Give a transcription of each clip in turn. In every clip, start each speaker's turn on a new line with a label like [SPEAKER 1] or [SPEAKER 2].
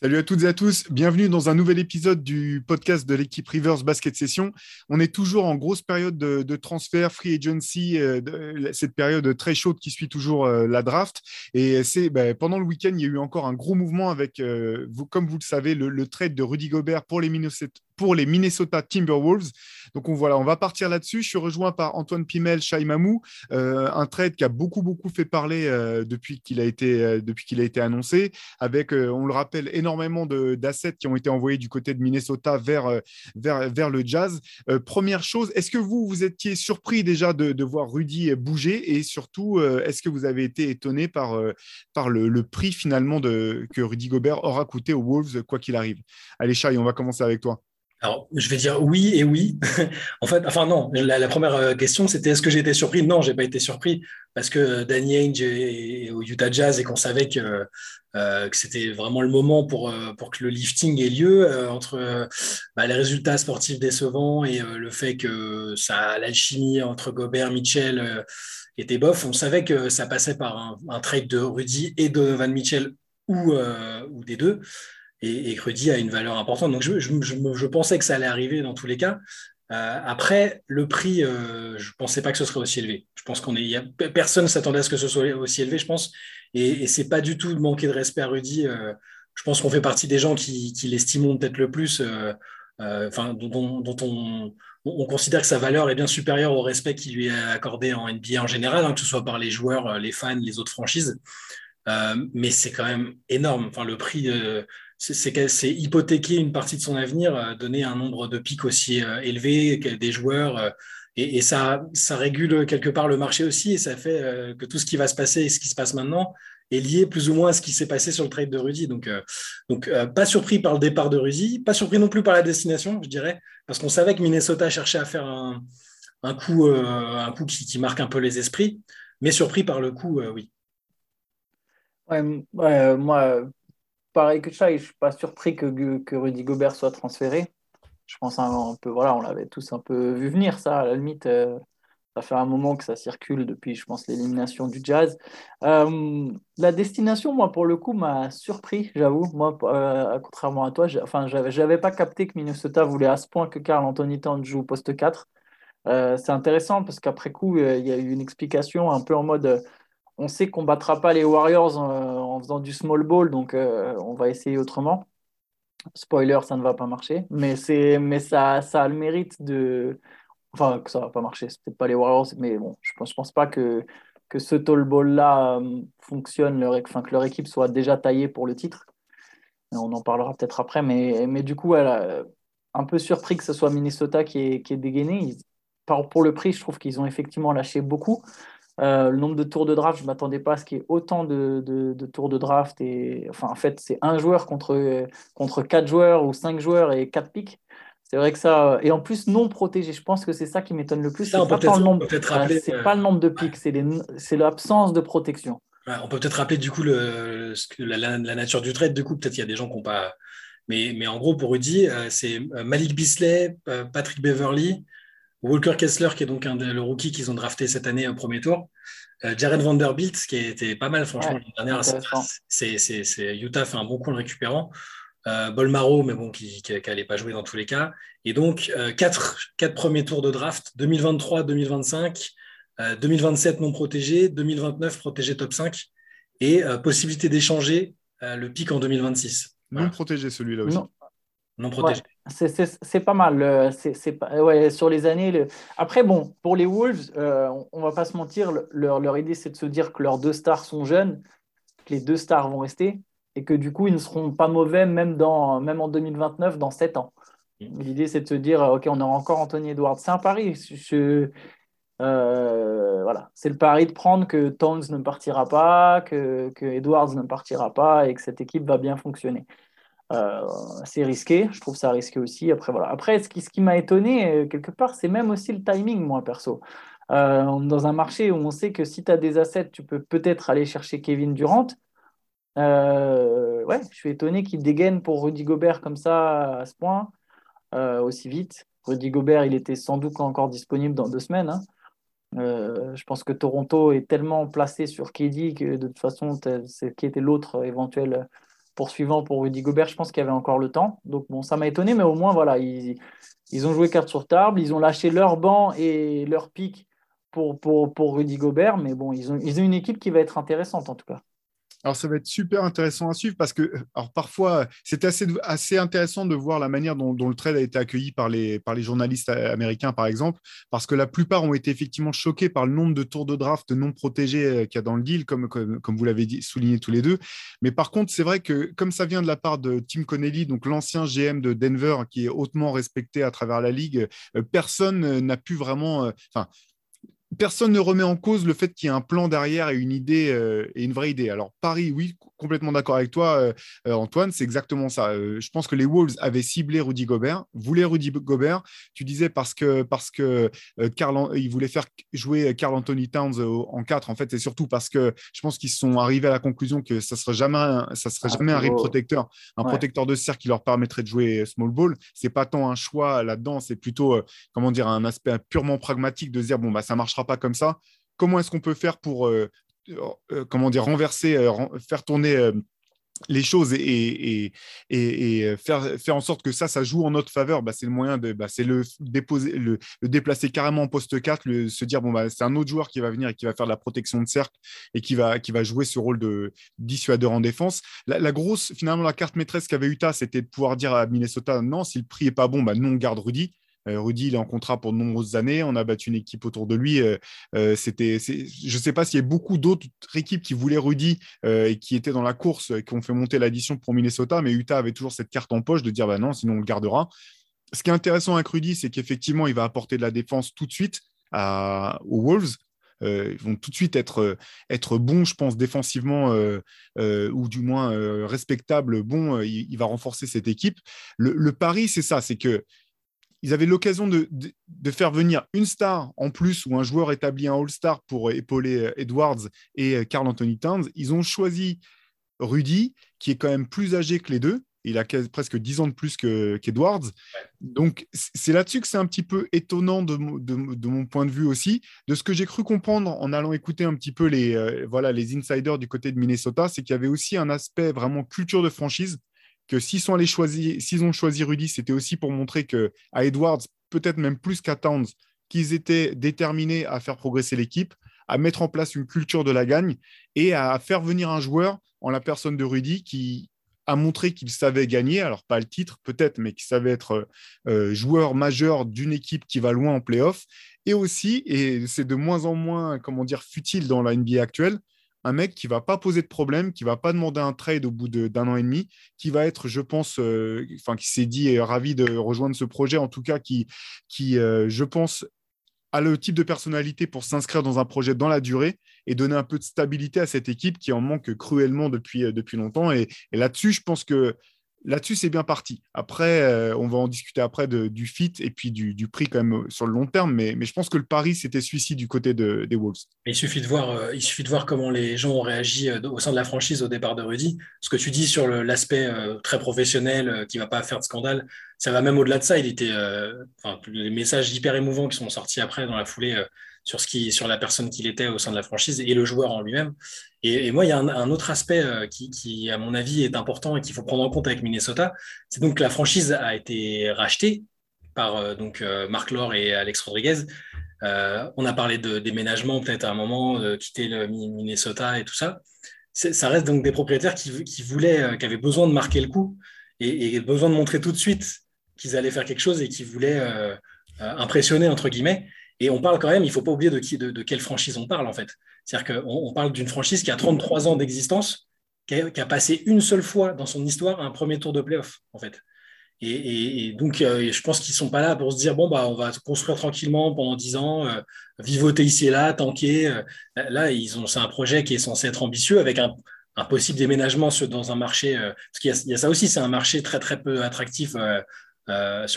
[SPEAKER 1] Salut à toutes et à tous, bienvenue dans un nouvel épisode du podcast de l'équipe Rivers Basket Session. On est toujours en grosse période de, transfert, free agency, euh, cette période très chaude qui suit toujours euh, la draft. Et c'est ben, pendant le week-end, il y a eu encore un gros mouvement avec, euh, comme vous le savez, le, le, trade de Rudy Gobert pour les Minnesota, pour les Minnesota Timberwolves. Donc on, voilà, on va partir là-dessus. Je suis rejoint par Antoine Pimel, Shai Mamou, euh, un trade qui a beaucoup beaucoup fait parler euh, depuis qu'il a été euh, depuis a été annoncé, avec on le rappelle énormément d'assets qui ont été envoyés du côté de Minnesota vers vers, vers le Jazz. première chose, est-ce que vous vous étiez surpris déjà de, de voir Rudy bouger? Et surtout est-ce que vous avez été étonné par par le, le, prix finalement de que Rudy Gobert aura coûté aux Wolves quoi qu'il arrive? Allez Shai, on va commencer avec toi.
[SPEAKER 2] Alors, je vais dire oui et oui. en fait, enfin non, la, première euh, question, c'était est-ce que j'ai été surpris? Non, j'ai pas été surpris parce que Danny Ainge est au Utah Jazz et qu'on savait que, euh, c'était vraiment le moment pour, euh, pour que le lifting ait lieu entre bah, les résultats sportifs décevants et le fait que ça, l'alchimie entre Gobert, Mitchell était bof. On savait que ça passait par un, trade de Rudy et de Van Mitchell ou des deux et, et a une valeur importante. Donc je, je, je, pensais que ça allait arriver dans tous les cas. Euh, après, le prix, euh, je ne pensais pas que ce serait aussi élevé. Je pense qu'on est, personne ne s'attendait à ce que ce soit aussi élevé, je pense. Et, et ce n'est pas du tout de manquer de respect à Rudy. Euh, je pense qu'on fait partie des gens qui, qui l'estimons peut-être le plus, enfin, dont, dont on, on, considère que sa valeur est bien supérieure au respect qui lui est accordé en NBA en général, hein, que ce soit par les joueurs, les fans, les autres franchises. mais c'est quand même énorme. Enfin, le prix c'est hypothéquer une partie de son avenir, euh, donner un nombre de pics aussi euh, élevé des joueurs. Euh, et, ça, ça régule quelque part le marché aussi et ça fait que tout ce qui va se passer et ce qui se passe maintenant est lié plus ou moins à ce qui s'est passé sur le trade de Rudy. Donc, donc pas surpris par le départ de Rudy, pas surpris non plus par la destination, je dirais, parce qu'on savait que Minnesota cherchait à faire un, un coup, un coup qui, qui, marque un peu les esprits, mais surpris par le coup, oui.
[SPEAKER 3] Ouais, ouais, moi, pareil que ça, je ne suis pas surpris que, que Rudy Gobert soit transféré. Je pense un, peu, voilà, on l'avait tous un peu vu venir, ça, à la limite. Euh, ça fait un moment que ça circule depuis, je pense, l'élimination du Jazz. Euh, la destination, moi, pour le coup, m'a surpris, j'avoue. Moi, euh, contrairement à toi, enfin, j'avais pas capté que Minnesota voulait à ce point que Carl Anthony Towns joue au poste 4. c'est intéressant parce qu'après coup, il y a eu une explication un peu en mode on sait qu'on ne battra pas les Warriors en, faisant du small ball, donc euh, on va essayer autrement. Spoiler, ça ne va pas marcher, mais, mais ça, ça a le mérite de. Enfin, que ça ne va pas marcher, c'est peut-être pas les Warriors, mais bon, je ne pense, pas que, que ce tall ball-là euh, fonctionne, enfin, que leur équipe soit déjà taillée pour le titre. On en parlera peut-être après, mais, mais du coup, un peu surpris que ce soit Minnesota qui est, qui dégainé. pour le prix, je trouve qu'ils ont effectivement lâché beaucoup. Euh, le nombre de tours de draft, je ne m'attendais pas à ce qu'il y ait autant de, de, tours de draft. Et, enfin, en fait, c'est un joueur contre, contre quatre joueurs ou cinq joueurs et quatre pics. C'est vrai que ça. Et en plus, non protégé. Je pense que c'est ça qui m'étonne le plus. C'est pas, le nombre, c'est pas le nombre de pics, c'est l'absence de protection.
[SPEAKER 2] on peut peut-être rappeler du coup le, la, nature du trade. Du coup, peut-être il y a des gens qui n'ont pas. Mais, mais en gros, pour Rudy, euh, c'est euh, Malik Bisley, Patrick Beverly, Walker Kessler, qui est donc un le rookie qu'ils ont drafté cette année au premier tour. Euh, Jared Vanderbilt, qui a été pas mal, franchement, l'année dernière. C'est, Utah fait un bon coup en le récupérant. Euh, Bolmaro, mais bon, qui n'allait pas jouer dans tous les cas. Et donc, euh, quatre, quatre, premiers tours de draft 2023, 2025, 2027 non protégé, 2029 protégé top 5 et possibilité d'échanger le pic en 2026.
[SPEAKER 1] Non protégé celui-là aussi.
[SPEAKER 2] Non protégé.
[SPEAKER 3] C'est pas mal. C'est, ouais, sur les années. Après, bon, pour les Wolves, euh, on, va pas se mentir, leur, leur idée, c'est de se dire que leurs deux stars sont jeunes, que les deux stars vont rester, et que du coup, ils ne seront pas mauvais même, dans, même en 2029, dans 7 ans. Mm. L'idée, c'est de se dire, OK, on aura encore Anthony Edwards. C'est un pari. Je, euh, voilà, c'est le pari de prendre que Towns ne partira pas, que, que Edwards ne partira pas, et que cette équipe va bien fonctionner. Euh, c'est risqué, je trouve ça risqué aussi. Après, voilà. Après ce qui, ce qui m'a étonné, euh, quelque part, c'est même aussi le timing, moi, perso. Euh, dans un marché où on sait que si tu as des assets, tu peux peut-être aller chercher Kevin Durant. ouais, je suis étonné qu'il dégaine pour Rudy Gobert comme ça, à ce point, aussi vite. Rudy Gobert, il était sans doute encore disponible dans deux semaines. Hein. je pense que Toronto est tellement placé sur KD que de toute façon, c'est qui était l'autre éventuel poursuivant pour Rudy Gobert, je pense qu'il y avait encore le temps. Donc bon, ça m'a étonné, mais au moins, voilà, ils, ont joué carte sur table, ils ont lâché leur banc et leur pic pour, pour, pour Rudy Gobert, mais bon, ils ont, ils ont une équipe qui va être intéressante en tout cas.
[SPEAKER 1] Alors, ça va être super intéressant à suivre parce que, alors parfois, c'est assez, assez intéressant de voir la manière dont, le trade a été accueilli par les, par les journalistes américains, par exemple, parce que la plupart ont été effectivement choqués par le nombre de tours de draft non protégés euh, qu'il y a dans le deal, comme, comme, vous l'avez souligné tous les deux. Mais par contre, c'est vrai que, comme ça vient de la part de Tim Connelly, donc l'ancien GM de Denver, qui est hautement respecté à travers la ligue, euh, personne n'a pu vraiment. Euh, personne ne remet en cause le fait qu'il y ait un plan derrière et une idée euh, et une vraie idée. Alors Paris, oui, complètement d'accord avec toi, euh, euh, Antoine, c'est exactement ça. je pense que les Wolves avaient ciblé Rudy Gobert, voulaient Rudy Gobert. Tu disais parce que parce que Carl, ils voulaient faire jouer Carl Anthony Towns en 4. En fait, c'est surtout parce que je pense qu'ils sont arrivés à la conclusion que ça serait jamais un, ça serait ah, jamais un rim protecteur, un protecteur de cercle qui leur permettrait de jouer small ball. C'est pas tant un choix là-dedans, c'est plutôt comment dire un aspect purement pragmatique de dire bon bah ça marchera pas comme ça. Comment est-ce qu'on peut faire pour euh, euh, comment dire, renverser, euh, faire tourner les choses et, faire, faire en sorte que ça, ça joue en notre faveur, bah, c'est le moyen de bah, le, déposer, le, déplacer carrément en poste 4, le, se dire bon, bah, c'est un autre joueur qui va venir et qui va faire de la protection de cercle et qui va, qui va jouer ce rôle de dissuadeur en défense. La, grosse, finalement, la carte maîtresse qu'avait Utah, c'était de pouvoir dire à Minnesota non, si le prix n'est pas bon, bah, non, on garde Rudy. Euh, Rudy, il est en contrat pour de nombreuses années. On a battu une équipe autour de lui. Euh, euh, c'était, je ne sais pas s'il y a beaucoup d'autres équipes qui voulaient Rudy et qui étaient dans la course, qui ont fait monter l'addition pour Minnesota, mais Utah avait toujours cette carte en poche de dire bah non, sinon on le gardera. Ce qui est intéressant avec Rudy, c'est qu'effectivement, il va apporter de la défense tout de suite aux Wolves. ils vont tout de suite être, être bons, je pense, défensivement, ou du moins respectable, bon, il, va renforcer cette équipe. Le pari, c'est ça, c'est que ils avaient l'occasion de, faire venir une star en plus ou un joueur établi, un All-Star pour épauler euh, Edwards et euh, Carl Anthony Towns. Ils ont choisi Rudy, qui est quand même plus âgé que les deux. Il a presque 10 ans de plus qu'Edwards. Donc, c'est là-dessus que c'est un petit peu étonnant de, mon point de vue aussi. De ce que j'ai cru comprendre en allant écouter un petit peu les, euh, voilà, les insiders du côté de Minnesota, c'est qu'il y avait aussi un aspect vraiment culture de franchise que s'ils s'ils ont choisi Rudy, c'était aussi pour montrer que à Edwards, peut-être même plus qu'à Towns, qu'ils étaient déterminés à faire progresser l'équipe, à mettre en place une culture de la gagne et à faire venir un joueur en la personne de Rudy qui a montré qu'il savait gagner, alors pas le titre peut-être, mais qu'il savait être euh, joueur majeur d'une équipe qui va loin en playoff. Et aussi, et c'est de moins en moins, comment dire, futile dans la NBA actuelle, un mec qui va pas poser de problème, qui va pas demander un trade au bout d'un an et demi, qui va être, je pense, euh, enfin, qui s'est dit est ravi de rejoindre ce projet, en tout cas, qui, euh, je pense, a le type de personnalité pour s'inscrire dans un projet dans la durée et donner un peu de stabilité à cette équipe qui en manque cruellement depuis, euh, depuis longtemps. et là-dessus, je pense que là-dessus, c'est bien parti. Après, euh, on va en discuter après du fit et puis du, prix quand même euh, sur le long terme. Mais, je pense que le pari, c'était celui-ci du côté des Wolves.
[SPEAKER 2] Il suffit, de voir, euh, il suffit de voir comment les gens ont réagi au sein de la franchise au départ de Rudy. Ce que tu dis sur l'aspect très professionnel, qui ne va pas faire de scandale, ça va même au-delà de ça. Il était, les messages hyper émouvants qui sont sortis après dans la foulée sur, ce qui, sur la personne qu'il était au sein de la franchise et le joueur en lui-même. Et, moi, il y a un, autre aspect euh, qui, à mon avis, est important et qu'il faut prendre en compte avec Minnesota. C'est donc que la franchise a été rachetée par euh, donc, euh, Marc Laure et Alex Rodriguez. on a parlé de déménagement peut-être à un moment, de quitter le Minnesota et tout ça. Ça reste donc des propriétaires qui, qui voulaient, qui avaient besoin de marquer le coup et, et, besoin de montrer tout de suite qu'ils allaient faire quelque chose et qui voulaient impressionner, entre guillemets. Et on parle quand même, il ne faut pas oublier de, qui, de, quelle franchise on parle en fait. C'est-à-dire qu'on on parle d'une franchise qui a 33 ans d'existence, qui, a passé une seule fois dans son histoire un premier tour de playoff en fait. Et, donc, euh, je pense qu'ils ne sont pas là pour se dire bon, bah, on va construire tranquillement pendant 10 ans, euh, vivoter ici et là, tanker. Euh. là, c'est un projet qui est censé être ambitieux avec un, possible déménagement dans un marché. parce qu'il y, a, ça aussi, c'est un marché très, très peu attractif sur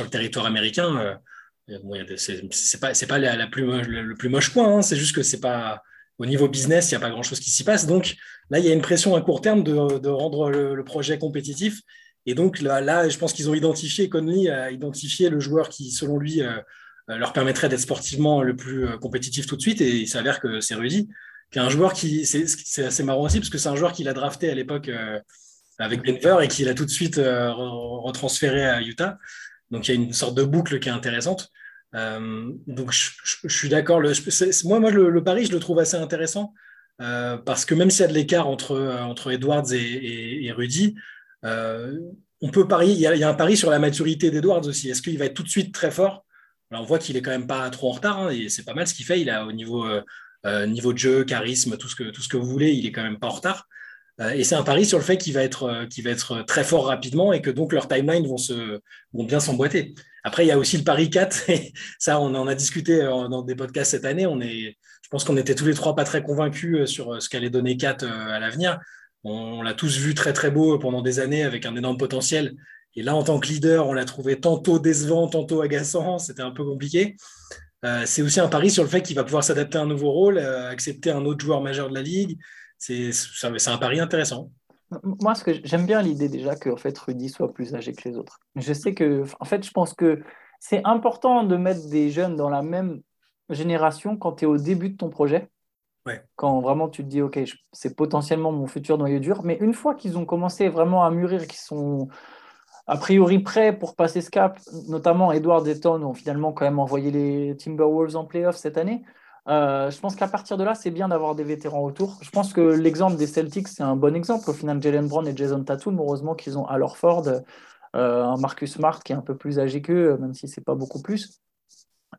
[SPEAKER 2] le territoire américain c'est pas, pas le, plus moche point, hein. c'est juste que c'est pas au niveau business, il n'y a pas grand chose qui s'y passe. Donc là, il y a une pression à court terme de, rendre le, projet compétitif. Et donc là, là je pense qu'ils ont identifié, Conley a identifié le joueur qui, selon lui, euh, leur permettrait d'être sportivement le plus euh, compétitif tout de suite. Et il s'avère que c'est Rudy, qui est un joueur qui, c'est assez marrant aussi, parce que c'est un joueur qu'il a drafté à l'époque. Euh, avec Denver et qu'il a tout de suite retransféré à Utah. Donc il y a une sorte de boucle qui est intéressante. donc je, suis d'accord. Moi, moi le, pari, je le trouve assez intéressant parce que même s'il y a de l'écart entre, entre Edwards et, Rudy, on peut parier. Il y, a, un pari sur la maturité d'Edwards aussi. Est-ce qu'il va être tout de suite très fort? On voit qu'il est quand même pas trop en retard, hein, et c'est pas mal ce qu'il fait. Il a au niveau, euh, euh, niveau de jeu, charisme, tout ce, que, tout ce que vous voulez, il est quand même pas en retard. Euh, et c'est un pari sur le fait qu'il va, être, va être très fort rapidement et que donc leurs timelines vont, bien s'emboîter. Après, il y a aussi le pari 4, et ça, on en a discuté dans des podcasts cette année. Je pense qu'on était tous les trois pas très convaincus sur ce qu'allait donner 4 à l'avenir. On l'a tous vu très très beau pendant des années avec un énorme potentiel. Et là, en tant que leader, on l'a trouvé tantôt décevant, tantôt agaçant. C'était un peu compliqué. Euh, c'est aussi un pari sur le fait qu'il va pouvoir s'adapter à un nouveau rôle, euh, accepter un autre joueur majeur de la ligue. C'est un pari intéressant.
[SPEAKER 3] Moi, ce que j'aime bien l'idée déjà que en fait Rudy soit plus âgé que les autres. Je sais que, en fait, je pense que c'est important de mettre des jeunes dans la même génération quand tu es au début de ton projet.
[SPEAKER 2] Ouais.
[SPEAKER 3] Quand vraiment tu te dis, OK, c'est potentiellement mon futur noyau dur. Mais une fois qu'ils ont commencé vraiment à mûrir, qu'ils sont a priori prêts pour passer ce cap, notamment Edward et ont finalement quand même envoyé les Timberwolves en playoff cette année. Euh, je pense qu'à partir de là, c'est bien d'avoir des vétérans autour. Je pense que l'exemple des Celtics, c'est un bon exemple. Au final, Jalen Brown et Jason Tatum, heureusement qu'ils ont Al Ford, euh, un Marcus Smart qui est un peu plus âgé qu'eux, même si c'est pas beaucoup plus.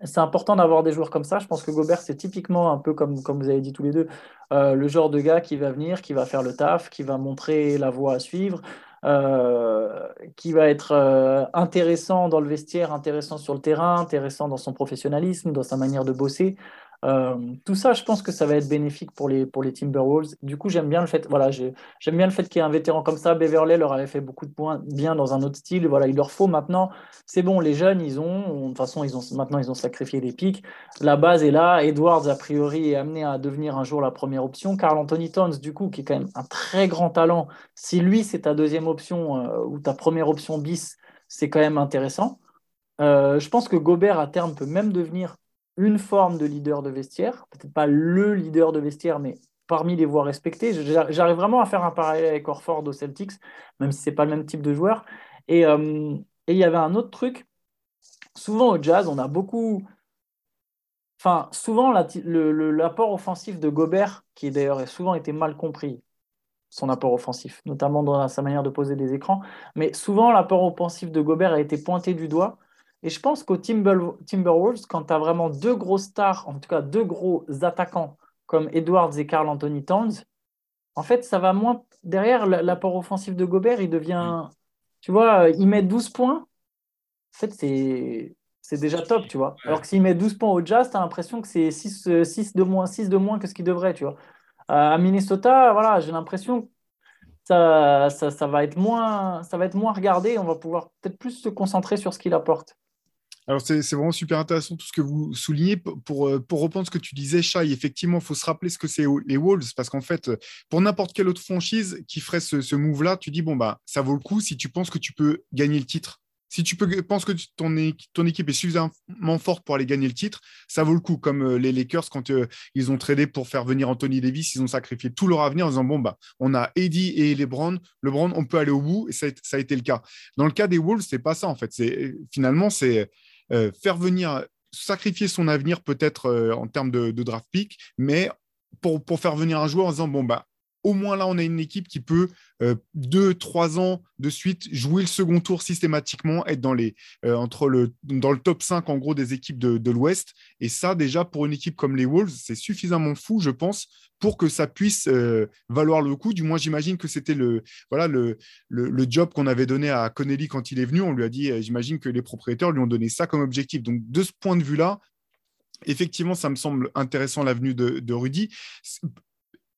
[SPEAKER 3] C'est important d'avoir des joueurs comme ça. Je pense que Gobert, c'est typiquement un peu comme, comme vous avez dit tous les deux, euh, le genre de gars qui va venir, qui va faire le taf, qui va montrer la voie à suivre. Qui va être intéressant dans le vestiaire, intéressant sur le terrain, intéressant dans son professionnalisme, dans sa manière de bosser. Euh, tout ça, je pense que ça va être bénéfique pour les, pour les Timberwolves. Du coup, j'aime bien le fait, voilà, j'aime bien le fait qu'il y ait un vétéran comme ça. Beverley leur avait fait beaucoup de points bien dans un autre style. Voilà, il leur faut maintenant. C'est bon, les jeunes, ils ont, de toute façon, ils ont, maintenant, ils ont sacrifié les pics. La base est là. Edwards, a priori, est amené à devenir un jour la première option. Carl Anthony Towns, du coup, qui est quand même un très grand talent. Si lui, c'est ta deuxième option euh, ou ta première option bis, c'est quand même intéressant. Euh, je pense que Gobert, à terme, peut même devenir une forme de leader de vestiaire, peut-être pas le leader de vestiaire, mais parmi les voix respectées. J'arrive vraiment à faire un parallèle avec Orford au Celtics, même si c'est pas le même type de joueur. Euh, et il y avait un autre truc. Souvent au jazz, on a beaucoup. Enfin, souvent, l'apport offensif de Gobert, qui d'ailleurs souvent été mal compris, son apport offensif, notamment dans sa manière de poser des écrans, mais souvent l'apport offensif de Gobert a été pointé du doigt et je pense qu'au Timberwolves, quand tu as vraiment deux gros stars, en tout cas deux gros attaquants comme Edwards et Carl Anthony Towns, en fait, ça va moins. Derrière, l'apport offensif de Gobert, il devient. Tu vois, il met 12 points. En fait, c'est. C'est déjà top, tu vois. Alors que s'il met 12 points au Jazz, tu as l'impression que c'est 6, 6, de moins, 6 de moins que ce qu'il devrait, tu vois. à Minnesota, voilà, j'ai l'impression que ça, ça, ça, va être moins, ça va être moins regardé. On va pouvoir peut-être plus se concentrer sur ce qu'il apporte.
[SPEAKER 1] Alors, c'est vraiment super intéressant tout ce que vous soulignez. Pour, euh, pour reprendre ce que tu disais, Shai, effectivement, il faut se rappeler ce que c'est les Wolves, parce qu'en fait, pour n'importe quelle autre franchise qui ferait ce, move-là, tu dis, bon, bah, ça vaut le coup si tu penses que tu peux gagner le titre. Si tu peux, penses que ton, équipe est suffisamment forte pour aller gagner le titre, ça vaut le coup. Comme euh, les Lakers, quand euh, ils ont tradé pour faire venir Anthony Davis, ils ont sacrifié tout leur avenir en disant, bon, bah, on a Eddie et LeBron. LeBron, on peut aller au bout, et ça, ça a été le cas. Dans le cas des Wolves, c'est pas ça, en fait. Finalement, c'est euh, faire venir, sacrifier son avenir peut-être euh, en termes de, draft pick, mais pour, pour, faire venir un joueur en disant, bon, bah, au moins là, on a une équipe qui peut, euh, deux, trois ans de suite, jouer le second tour systématiquement, être dans, les, euh, entre le, dans le top 5 en gros des équipes de, l'Ouest. Et ça, déjà, pour une équipe comme les Wolves, c'est suffisamment fou, je pense, pour que ça puisse euh, valoir le coup. Du moins, j'imagine que c'était le, voilà, le, le, job qu'on avait donné à Connelly quand il est venu. On lui a dit, j'imagine que les propriétaires lui ont donné ça comme objectif. Donc, de ce point de vue-là, effectivement, ça me semble intéressant l'avenue de, de Rudy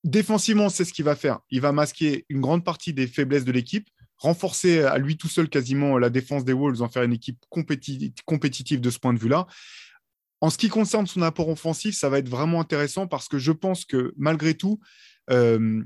[SPEAKER 1] défensivement, c'est ce qu'il va faire. Il va masquer une grande partie des faiblesses de l'équipe, renforcer à lui tout seul quasiment la défense des Wolves, en faire une équipe compétitive de ce point de vue-là. En ce qui concerne son apport offensif, ça va être vraiment intéressant parce que je pense que malgré tout, euh,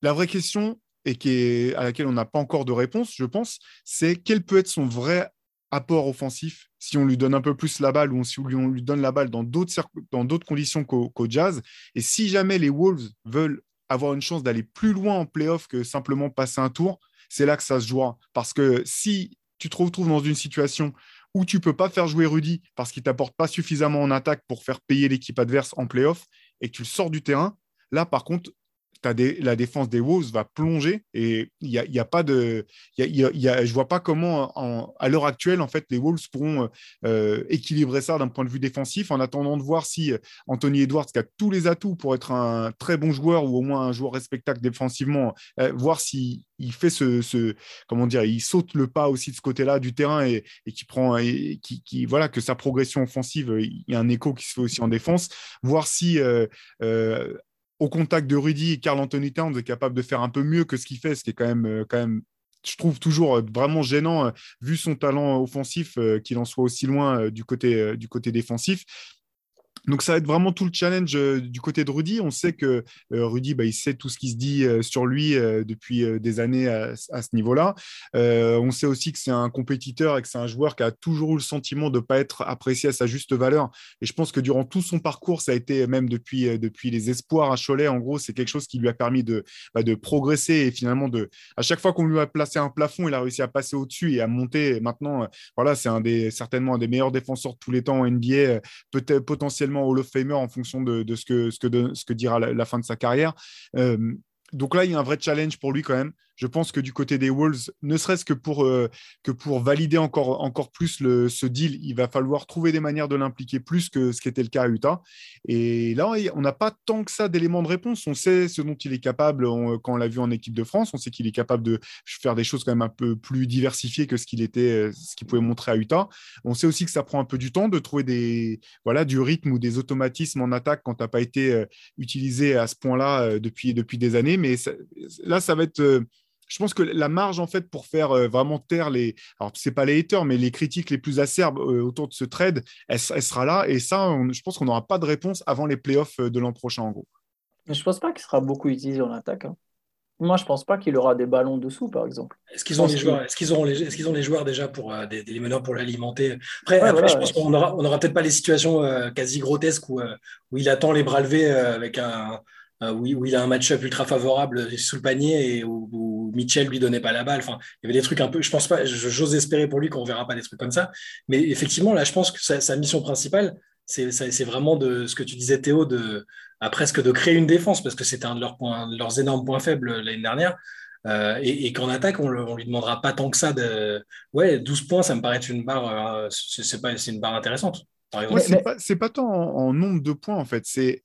[SPEAKER 1] la vraie question, et à laquelle on n'a pas encore de réponse, je pense, c'est quel peut être son vrai apport offensif si on lui donne un peu plus la balle ou si on lui donne la balle dans d'autres conditions qu'au Jazz. Et si jamais les Wolves veulent avoir une chance d'aller plus loin en playoff que simplement passer un tour, c'est là que ça se jouera. Parce que si tu te retrouves dans une situation où tu peux pas faire jouer Rudy parce qu'il t'apporte pas suffisamment en attaque pour faire payer l'équipe adverse en playoff et que tu le sors du terrain, là, par contre, la défense des Wolves va plonger et il n'y a, a, pas de. Y a, je vois pas comment, à l'heure actuelle, en fait, les Wolves pourront euh, équilibrer ça d'un point de vue défensif en attendant de voir si euh, Anthony Edwards, qui a tous les atouts pour être un très bon joueur ou au moins un joueur respectable défensivement, euh, voir il fait ce, comment dire il saute le pas aussi de ce côté-là du terrain et, qui prend et qui, voilà que sa progression offensive il y a un écho qui se fait aussi en défense voir si au contact de Rudy et Carl Anthony Towns est capable de faire un peu mieux que ce qu'il fait, ce qui est quand même, euh, quand même je trouve toujours euh, vraiment gênant, euh, vu son talent offensif, qu'il en soit aussi loin du, côté, du côté défensif. Donc ça va être vraiment tout le challenge euh, du côté de Rudy. On sait que euh, Rudy, bah, il sait tout ce qui se dit euh, sur lui depuis des années à, ce niveau-là. on sait aussi que c'est un compétiteur et que c'est un joueur qui a toujours eu le sentiment de ne pas être apprécié à sa juste valeur. Et je pense que durant tout son parcours, ça a été même depuis, depuis les espoirs à Cholet, en gros, c'est quelque chose qui lui a permis de, bah, de progresser et finalement de, à chaque fois qu'on lui a placé un plafond, il a réussi à passer au-dessus et à monter. maintenant, voilà, c'est un des, certainement un des meilleurs défenseurs de tous les temps en NBA, peut-être potentiellement Hall of Famer en fonction de, ce, que, ce, que dira la, fin de sa carrière. Euh, donc là, il y a un vrai challenge pour lui quand même. Je pense que du côté des Wolves, ne serait-ce que pour, euh, que pour valider encore, encore plus le, ce deal, il va falloir trouver des manières de l'impliquer plus que ce qui était le cas à Utah. Et là, on n'a pas tant que ça d'éléments de réponse. On sait ce dont il est capable quand on l'a vu en équipe de France. On sait qu'il est capable de faire des choses quand même un peu plus diversifiées que ce qu'il était, qu'il pouvait montrer à Utah. On sait aussi que ça prend un peu du temps de trouver des, voilà, du rythme ou des automatismes en attaque quand tu n'as pas été euh, utilisé à ce point-là euh, depuis, depuis des années. Mais là, ça va être je pense que la marge, en fait, pour faire euh, vraiment taire les. Alors, ce n'est pas les haters, mais les critiques les plus acerbes euh, autour de ce trade, elle, sera là. Et ça, je pense qu'on n'aura pas de réponse avant les playoffs euh, de l'an prochain, en gros.
[SPEAKER 3] Je ne pense pas qu'il sera beaucoup utilisé en attaque. Hein. Moi, je ne pense pas qu'il aura des ballons dessous, par exemple.
[SPEAKER 2] Est-ce qu'ils ont, les joueurs, est-ce qu'ils auront les, est-ce qu'ils ont les joueurs déjà pour des, des meneurs pour l'alimenter? Après, je pense qu'on n'aura on aura peut-être pas les situations quasi grotesques où, où il attend les bras levés avec un, euh, où, il a un match-up ultra favorable sous le panier et où, Mitchell lui donnait pas la balle. Enfin, il y avait des trucs un peu. Je pense pas. J'ose espérer pour lui qu'on verra pas des trucs comme ça. Mais effectivement, là, je pense que sa, mission principale, c'est vraiment de ce que tu disais, Théo, de à presque de créer une défense parce que c'était un de leurs points, leurs énormes points faibles l'année dernière. Euh, et, qu'en attaque, on, ne lui demandera pas tant que ça de. Ouais, 12 points, ça me paraît être une barre. Euh, c'est pas, une barre intéressante.
[SPEAKER 1] c'est pas, tant en, nombre de points en fait. C'est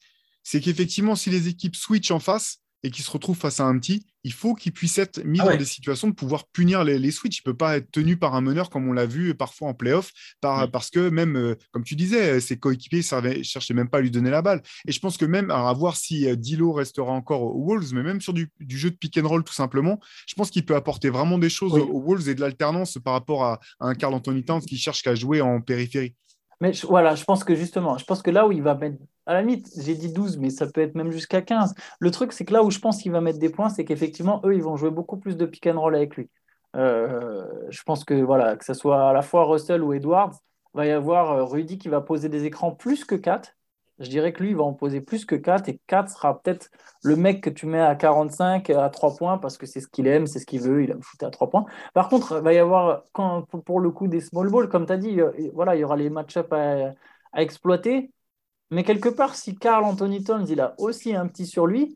[SPEAKER 1] c'est qu'effectivement, si les équipes switchent en face et qu'ils se retrouvent face à un petit, il faut qu'ils puissent être mis ah dans des situations de pouvoir punir les, les switches. Il ne peut pas être tenu par un meneur comme on l'a vu parfois en playoff, par, parce que même, euh, comme tu disais, ses coéquipiers ne cherchaient même pas à lui donner la balle. Et je pense que même, à voir si euh, Dilo restera encore aux Wolves, mais même sur du, jeu de pick and roll tout simplement, je pense qu'il peut apporter vraiment des choses aux Wolves et de l'alternance par rapport à, un Carl Anthony Towns qui cherche qu'à jouer en périphérie.
[SPEAKER 3] Mais voilà, je pense que justement, je pense que là où il va mettre, à la limite, j'ai dit 12, mais ça peut être même jusqu'à 15. Le truc, c'est que là où je pense qu'il va mettre des points, c'est qu'effectivement, eux, ils vont jouer beaucoup plus de pick and roll avec lui. Euh, je pense que voilà, que ce soit à la fois Russell ou Edwards, va y avoir euh, Rudy qui va poser des écrans plus que 4 je dirais que lui, il va en poser plus que 4 et 4 sera peut-être le mec que tu mets à 45 à 3 points parce que c'est ce qu'il aime, c'est ce qu'il veut, il aime shooter à 3 points. Par contre, il va y avoir, pour le coup, des small balls, comme tu as dit, voilà, il y aura les match-ups à, exploiter. Mais quelque part, si Carl Anthony Towns, il a aussi un petit sur lui,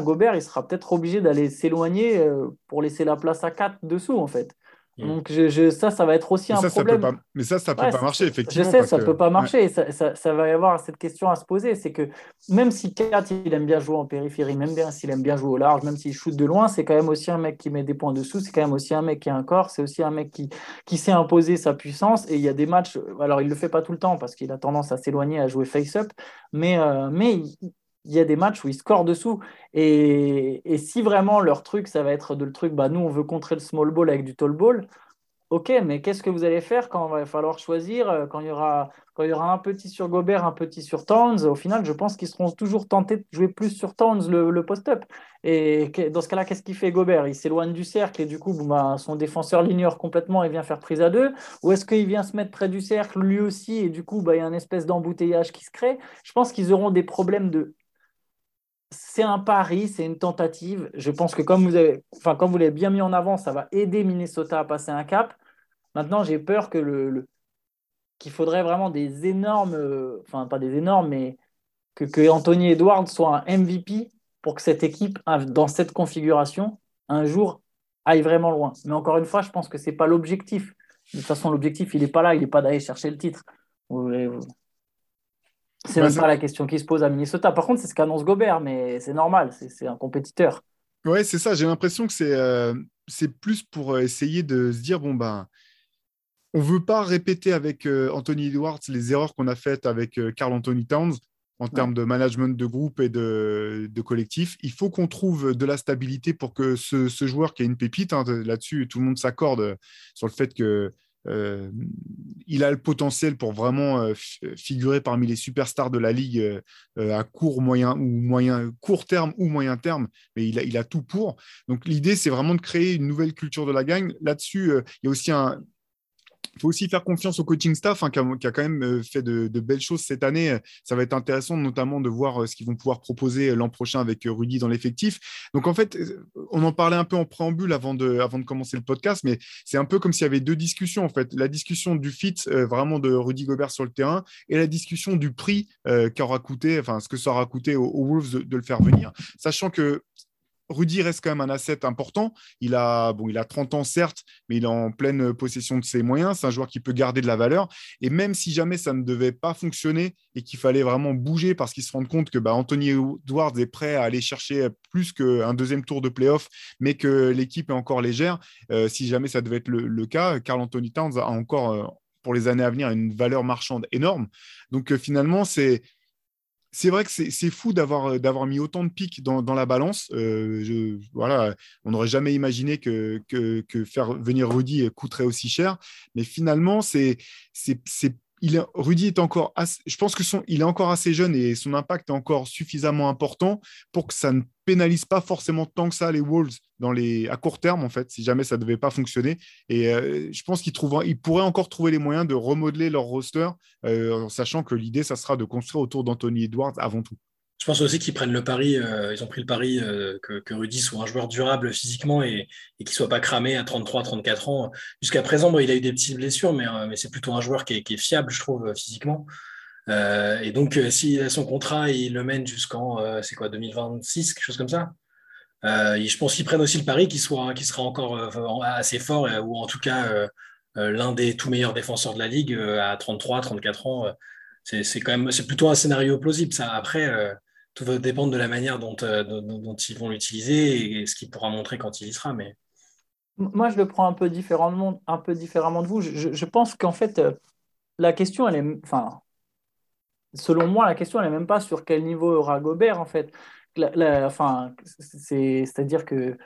[SPEAKER 3] Gobert, il sera peut-être obligé d'aller s'éloigner euh, pour laisser la place à 4 dessous, en fait. Mm. Donc je, ça, ça va être aussi un problème.
[SPEAKER 1] mais ça, ça peut pas marcher, effectivement.
[SPEAKER 3] Je sais, ça ne peut pas marcher. Ça, ça, va y avoir cette question à se poser. C'est que même si Kat, il aime bien jouer en périphérie, même bien s'il aime bien jouer au large, même s'il shoot de loin, c'est quand même aussi un mec qui met des points dessous. C'est quand même aussi un mec qui a un corps. C'est aussi un mec qui, qui sait imposer sa puissance. Et il y a des matchs. Alors, il ne le fait pas tout le temps parce qu'il a tendance à s'éloigner, à jouer face-up. Mais, euh, mais il y a des matchs où ils scorent dessous. Et, et, si vraiment leur truc, ça va être de le truc, bah, nous, on veut contrer le small ball avec du tall ball, ok, mais qu'est-ce que vous allez faire quand il va falloir choisir, euh, quand il, y aura, quand il y aura un petit sur Gobert, un petit sur Towns? Au final, je pense qu'ils seront toujours tentés de jouer plus sur Towns, le, post-up. Et dans ce cas-là, qu'est-ce qu'il fait Gobert? Il s'éloigne du cercle et du coup, bah, son défenseur l'ignore complètement et vient faire prise à deux. Ou est-ce qu'il vient se mettre près du cercle lui aussi et du coup, bah, il y a une espèce d'embouteillage qui se crée? Je pense qu'ils auront des problèmes de c'est un pari, c'est une tentative. Je pense que comme vous l'avez bien mis en avant, ça va aider Minnesota à passer un cap. Maintenant, j'ai peur que le, qu'il faudrait vraiment des énormes, enfin pas des énormes, mais que, Anthony Edwards soit un MVP pour que cette équipe, dans cette configuration, un jour aille vraiment loin. Mais encore une fois, je pense que ce n'est pas l'objectif. De toute façon, l'objectif, il n'est pas là, il n'est pas d'aller chercher le titre. C'est bah, même pas la question qui se pose à Minnesota. Par contre, c'est ce qu'annonce Gobert, mais c'est normal, c'est un compétiteur.
[SPEAKER 1] Ouais, c'est ça. J'ai l'impression que c'est euh, plus pour essayer de se dire bon, ben, on ne veut pas répéter avec euh, Anthony Edwards les erreurs qu'on a faites avec euh, Carl Anthony Towns en termes de management de groupe et de, collectif. Il faut qu'on trouve de la stabilité pour que ce, joueur qui a une pépite, hein, là-dessus, tout le monde s'accorde sur le fait que euh, il a le potentiel pour vraiment figurer parmi les superstars de la ligue à court, moyen ou moyen, court terme ou moyen terme, mais il a, il a tout pour. Donc l'idée, c'est vraiment de créer une nouvelle culture de la gagne. Là-dessus, il y a aussi un, il faut aussi faire confiance au coaching staff hein, qui, a, quand même euh, fait de, belles choses cette année. Ça va être intéressant notamment de voir euh, ce qu'ils vont pouvoir proposer euh, l'an prochain avec Rudy dans l'effectif. Donc en fait, on en parlait un peu en préambule avant de, de commencer le podcast, mais c'est un peu comme s'il y avait deux discussions en fait. La discussion du fit vraiment de Rudy Gobert sur le terrain et la discussion du prix qu'aura coûté, enfin ce que ça aura coûté aux, Wolves de, le faire venir, sachant que Rudy reste quand même un asset important. Il a, bon, il a 30 ans, certes, mais il est en pleine possession de ses moyens. C'est un joueur qui peut garder de la valeur. Et même si jamais ça ne devait pas fonctionner et qu'il fallait vraiment bouger parce qu'il se rend compte que bah, Anthony Edwards est prêt à aller chercher plus qu'un deuxième tour de playoff, mais que l'équipe est encore légère, euh, si jamais ça devait être le, cas, Carl Anthony Towns a encore, euh, pour les années à venir, une valeur marchande énorme. Donc euh, finalement, c'est c'est vrai que c'est fou d'avoir d'avoir mis autant de pics dans, la balance. Euh, voilà, on n'aurait jamais imaginé que, que, faire venir Rudy coûterait aussi cher. Mais finalement, c'est il Rudy est encore, je pense que son, il est encore assez jeune et son impact est encore suffisamment important pour que ça ne pénalise pas forcément tant que ça les Wolves dans les, à court terme en fait, si jamais ça devait pas fonctionner. Et euh, je pense qu'ils il pourraient encore trouver les moyens de remodeler leur roster, euh, en sachant que l'idée, ça sera de construire autour d'Anthony Edwards avant tout.
[SPEAKER 2] Je pense aussi qu'ils prennent le pari, euh, ils ont pris le pari euh, que, Rudy soit un joueur durable physiquement et, et qu'il ne soit pas cramé à 33-34 ans. Jusqu'à présent, il a eu des petites blessures, mais, mais c'est plutôt un joueur qui est, fiable, je trouve, physiquement. Et donc, s'il a son contrat, il le mène jusqu'en, c'est quoi, 2026, quelque chose comme ça Je pense qu'ils prennent aussi le pari qu'il soit, sera encore assez fort, ou en tout cas l'un des tout meilleurs défenseurs de la ligue à 33-34 ans. c'est quand même, c'est plutôt un scénario plausible. Ça. Après, tout va dépendre de la manière euh, dont, ils vont l'utiliser et ce qu'il pourra montrer quand il y sera. Mais...
[SPEAKER 3] Moi, je le prends un peu différemment, un peu différemment de vous. Je, pense qu'en fait, euh, la question, elle est. Enfin, selon moi, la question, n'est même pas sur quel niveau aura Gobert, en fait. enfin, c'est-à-dire que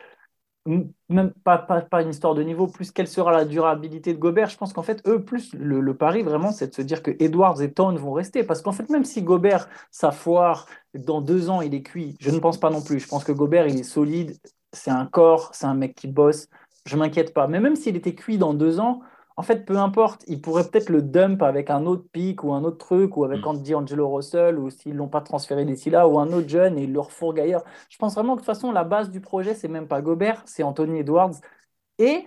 [SPEAKER 3] même pas, pas, une histoire de niveau, plus quelle sera la durabilité de Gobert. Je pense qu'en fait, eux, plus le, pari vraiment, c'est de se dire que Edwards et Towns vont rester. Parce qu'en fait, même si Gobert, sa foire, dans deux ans, il est cuit, je ne pense pas non plus. Je pense que Gobert, il est solide, c'est un corps, c'est un mec qui bosse. Je m'inquiète pas. Mais même s'il était cuit dans deux ans, en fait, peu importe, ils pourraient peut-être le dump avec un autre pic ou un autre truc, ou avec. Andy Angelo Russell, ou s'ils ne l'ont pas transféré d'ici là, ou un autre jeune et ils le refourguent ailleurs. Je pense vraiment que de toute façon, la base du projet, c'est même pas Gobert, c'est Anthony Edwards et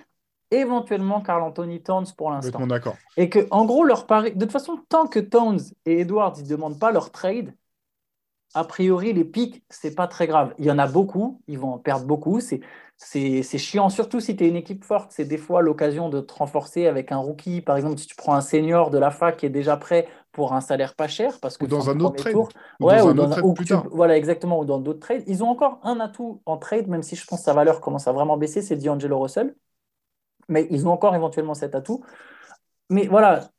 [SPEAKER 3] éventuellement Carl Anthony Towns pour l'instant.
[SPEAKER 1] d'accord.
[SPEAKER 3] Et que, en gros, leur pari. De toute façon, tant que Towns et Edwards ne demandent pas leur trade, a priori, les pics, c'est pas très grave. Il y en a beaucoup, ils vont en perdre beaucoup. C'est c'est chiant, surtout si tu es une équipe forte. C'est des fois l'occasion de te renforcer avec un rookie. Par exemple, si tu prends un senior de la fac qui est déjà prêt pour un salaire pas cher. Parce que
[SPEAKER 1] ou dans un autre trade.
[SPEAKER 3] ouais, ou dans un, plus tard. Voilà, exactement, ou dans d'autres trades. Ils ont encore un atout en trade, même si je pense que sa valeur commence à vraiment baisser, c'est D'Angelo Russell. Mais ils ont encore éventuellement cet atout. Mais voilà,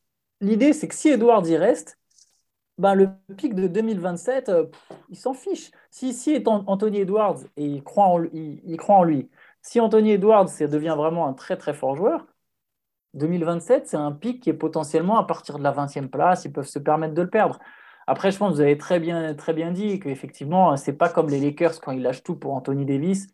[SPEAKER 3] l'idée, c'est que si Edward y reste, bah, le pic de 2027, euh, il s'en fiche. Si, si Anthony Edwards, et il croit, en, il, croit en lui, si Anthony Edwards devient vraiment un très très fort joueur, 2027, c'est un pic qui est potentiellement à partir de la 20e place, ils peuvent se permettre de le perdre. Après, je pense que vous avez très bien, très bien dit qu'effectivement, c'est pas comme les Lakers quand ils lâchent tout pour Anthony Davis.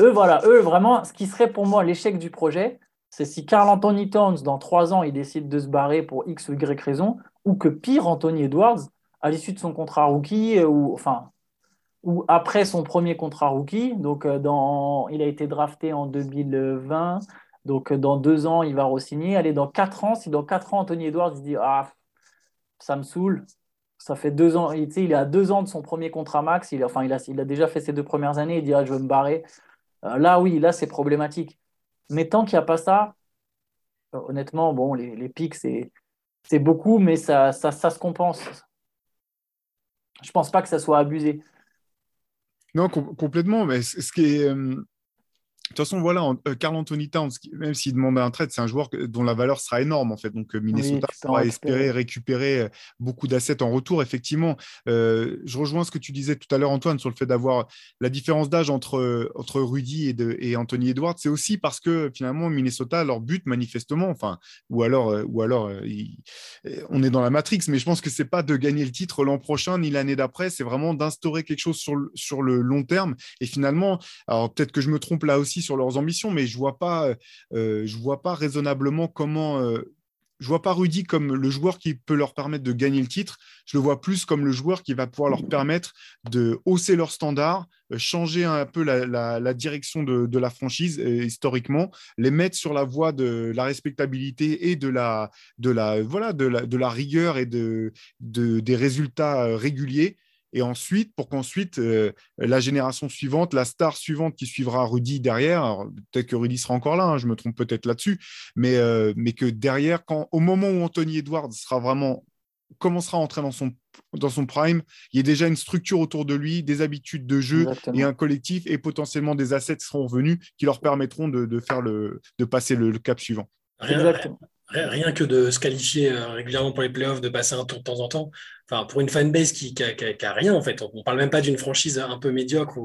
[SPEAKER 3] Eux, voilà, eux, vraiment, ce qui serait pour moi l'échec du projet, c'est si Carl Anthony Towns, dans trois ans, il décide de se barrer pour X ou Y raison, ou que pire Anthony Edwards, à l'issue de son contrat rookie, euh, ou enfin, où après son premier contrat rookie, donc dans, il a été drafté en 2020, donc dans deux ans, il va re-signer. Allez, dans quatre ans, si dans quatre ans, Anthony Edwards dit Ah, ça me saoule, ça fait deux ans, il, est à deux ans de son premier contrat max, il, enfin, il a, il a déjà fait ses deux premières années, il dit ah, Je veux me barrer. là, oui, là, c'est problématique. Mais tant qu'il n'y a pas ça, honnêtement, bon, les pics, c'est beaucoup, mais ça, ça, ça, se compense. Je pense pas que ça soit abusé.
[SPEAKER 1] Non, complètement. Mais ce qui est, euh, toute façon, voilà, euh, Carl Anthony Towns, même s'il demande un trade, c'est un joueur dont la valeur sera énorme en fait. Donc euh, Minnesota pourra espérer récupérer euh, beaucoup d'assets en retour. Effectivement, je rejoins ce que tu disais tout à l'heure, Antoine, sur le fait d'avoir la différence d'âge entre, entre Rudy et, de, et Anthony Edwards. C'est aussi parce que finalement, Minnesota, leur but manifestement, enfin, ou alors, ou alors on est dans la Matrix, mais je pense que c'est pas de gagner le titre l'an prochain ni l'année d'après, c'est vraiment d'instaurer quelque chose sur le, sur le long terme. Et finalement, alors peut-être que je me trompe là aussi sur leurs ambitions, mais je vois pas, euh, je vois pas raisonnablement comment. Euh, je vois pas Rudy comme le joueur qui peut leur permettre de gagner le titre. Je le vois plus comme le joueur qui va pouvoir leur permettre de hausser leurs standards, euh, changer un peu la, direction de, la franchise historiquement, les mettre sur la voie de la respectabilité et de la, de la, voilà, de la, rigueur et de, des résultats réguliers et ensuite, pour qu'ensuite euh, la génération suivante, la star suivante qui suivra Rudy derrière, peut-être que Rudy sera encore là, hein, je me trompe peut-être là-dessus, mais, euh, mais que derrière, quand, au moment où Anthony Edwards sera vraiment commencera à entrer dans son, dans son prime, il y a déjà une structure autour de lui, des habitudes de jeu et un collectif et potentiellement des assets seront venus qui leur permettront de, faire le, de passer le, cap suivant.
[SPEAKER 2] Exactement rien que de se qualifier euh, régulièrement pour les playoffs, de passer un tour de temps en temps, enfin, pour une fanbase qui n'a rien, en fait, on ne parle même pas d'une franchise un peu médiocre,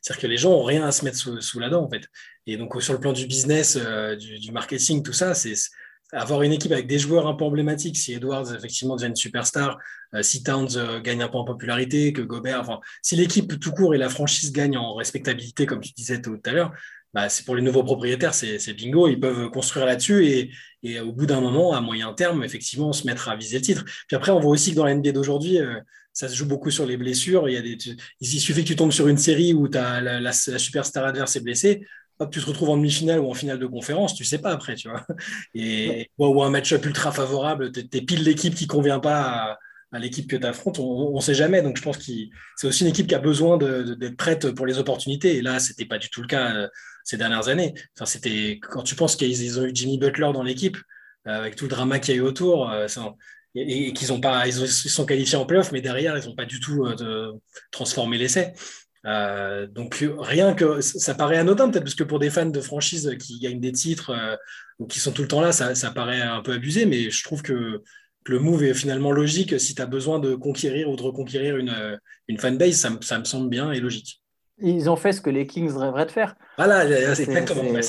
[SPEAKER 2] c'est-à-dire que les gens n'ont rien à se mettre sous, la dent, en fait. Et donc, sur le plan du business, euh, du, marketing, tout ça, c'est avoir une équipe avec des joueurs un peu emblématiques. Si Edwards, effectivement, devient une superstar, euh, si Towns gagne un peu en popularité, que Gobert, enfin, si l'équipe tout court et la franchise gagnent en respectabilité, comme tu disais tout à l'heure, bah, c'est pour les nouveaux propriétaires, c'est bingo, ils peuvent construire là-dessus et, et, au bout d'un moment, à moyen terme, effectivement, se mettre à viser le titre. Puis après, on voit aussi que dans la NBA d'aujourd'hui, euh, ça se joue beaucoup sur les blessures. Il, y a des, il suffit que tu tombes sur une série où as la, la, superstar adverse est blessée, hop, tu te retrouves en demi-finale ou en finale de conférence, tu sais pas après, tu vois. Et, ou un match-up ultra favorable, tu es, pile l'équipe qui convient pas à, l'équipe que tu affrontes, on ne sait jamais. Donc je pense que c'est aussi une équipe qui a besoin d'être prête pour les opportunités. Et là, ce n'était pas du tout le cas. Ces dernières années. Enfin, c'était quand tu penses qu'ils ont eu Jimmy Butler dans l'équipe, euh, avec tout le drama qu'il y a eu autour, euh, et, qu'ils ont pas, ils, sont qualifiés en playoff, mais derrière, ils n'ont pas du tout euh, transformé l'essai. donc rien que ça paraît anodin peut-être parce que pour des fans de franchise qui gagnent des titres ou qui sont tout le temps là, ça, paraît un peu abusé, mais je trouve que, le move est finalement logique si tu as besoin de conquérir ou de reconquérir une, fanbase, ça me semble bien et logique.
[SPEAKER 3] Ils ont fait ce que les Kings rêveraient de faire.
[SPEAKER 2] Voilà, c'est exactement vrai.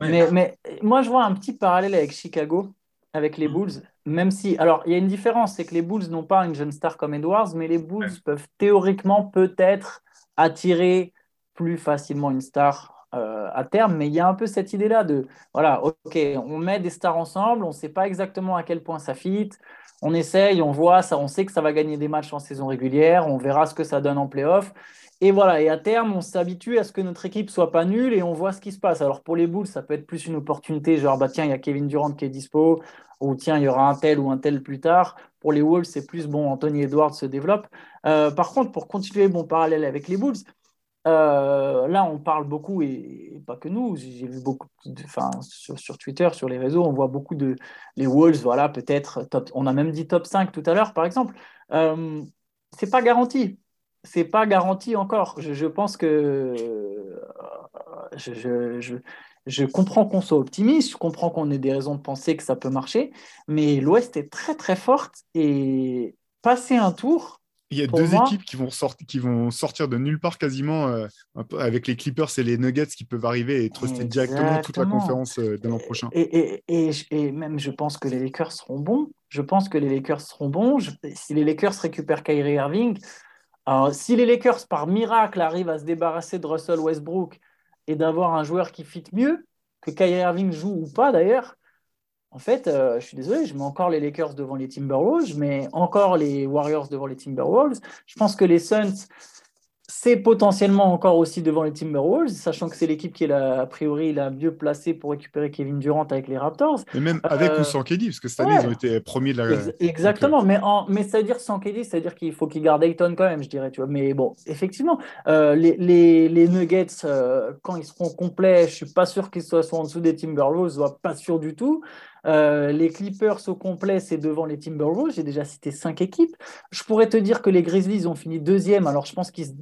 [SPEAKER 3] Mais, mais, moi, je vois un petit parallèle avec Chicago, avec les mm. Bulls, même si. Alors, il y a une différence, c'est que les Bulls n'ont pas une jeune star comme Edwards, mais les Bulls peuvent théoriquement peut-être attirer plus facilement une star euh, à terme, mais il y a un peu cette idée-là de, voilà, ok, on met des stars ensemble, on ne sait pas exactement à quel point ça fit, on essaye, on voit, ça, on sait que ça va gagner des matchs en saison régulière, on verra ce que ça donne en playoff, et voilà, et à terme, on s'habitue à ce que notre équipe soit pas nulle et on voit ce qui se passe. Alors pour les Bulls, ça peut être plus une opportunité, genre bah tiens, il y a Kevin Durant qui est dispo, ou tiens, il y aura un tel ou un tel plus tard. Pour les Wolves, c'est plus bon, Anthony Edwards se développe. Euh, par contre, pour continuer mon parallèle avec les Bulls, euh, là, on parle beaucoup, et, pas que nous, j'ai vu beaucoup, enfin, sur, sur, Twitter, sur les réseaux, on voit beaucoup de les Wolves, voilà, peut-être, on a même dit top 5 tout à l'heure, par exemple. Euh, c'est pas garanti c'est pas garanti encore. Je, pense que je, comprends qu'on soit optimiste, je comprends qu'on ait des raisons de penser que ça peut marcher, mais l'Ouest est très très forte et passer un tour.
[SPEAKER 1] Il y a deux équipes qui vont, qui vont sortir de nulle part quasiment euh, avec les Clippers et les Nuggets qui peuvent arriver et truster directement toute la conférence euh, de l'an prochain.
[SPEAKER 3] Et, et, même je pense que les Lakers seront bons. Je pense que les Lakers seront bons. si les Lakers récupèrent Kyrie Irving, si les Lakers, par miracle, arrivent à se débarrasser de Russell Westbrook et d'avoir un joueur qui fit mieux, que Kyrie Irving joue ou pas d'ailleurs, en fait, euh, je suis désolé, je mets encore les Lakers devant les Timberwolves, je encore les Warriors devant les Timberwolves. Je pense que les Suns, c'est potentiellement encore aussi devant les Timberwolves, sachant que c'est l'équipe qui est a priori la mieux placée pour récupérer Kevin Durant avec les Raptors.
[SPEAKER 1] Et même avec ou sans KD, parce que cette année, ils ont été premiers de la.
[SPEAKER 3] exactement, mais, en, mais c'est-à-dire sans KD, c'est-à-dire qu'il faut qu'ils gardent Ayton quand même, je dirais. Tu vois. Mais bon, effectivement, les, les, les, Nuggets, quand ils seront complets, je suis pas sûr qu'ils soient, en dessous des Timberwolves, pas sûr du tout. Euh, les Clippers au complet, c'est devant les Timberwolves. J'ai déjà cité cinq équipes. Je pourrais te dire que les Grizzlies ont fini deuxième. Alors, je pense qu'ils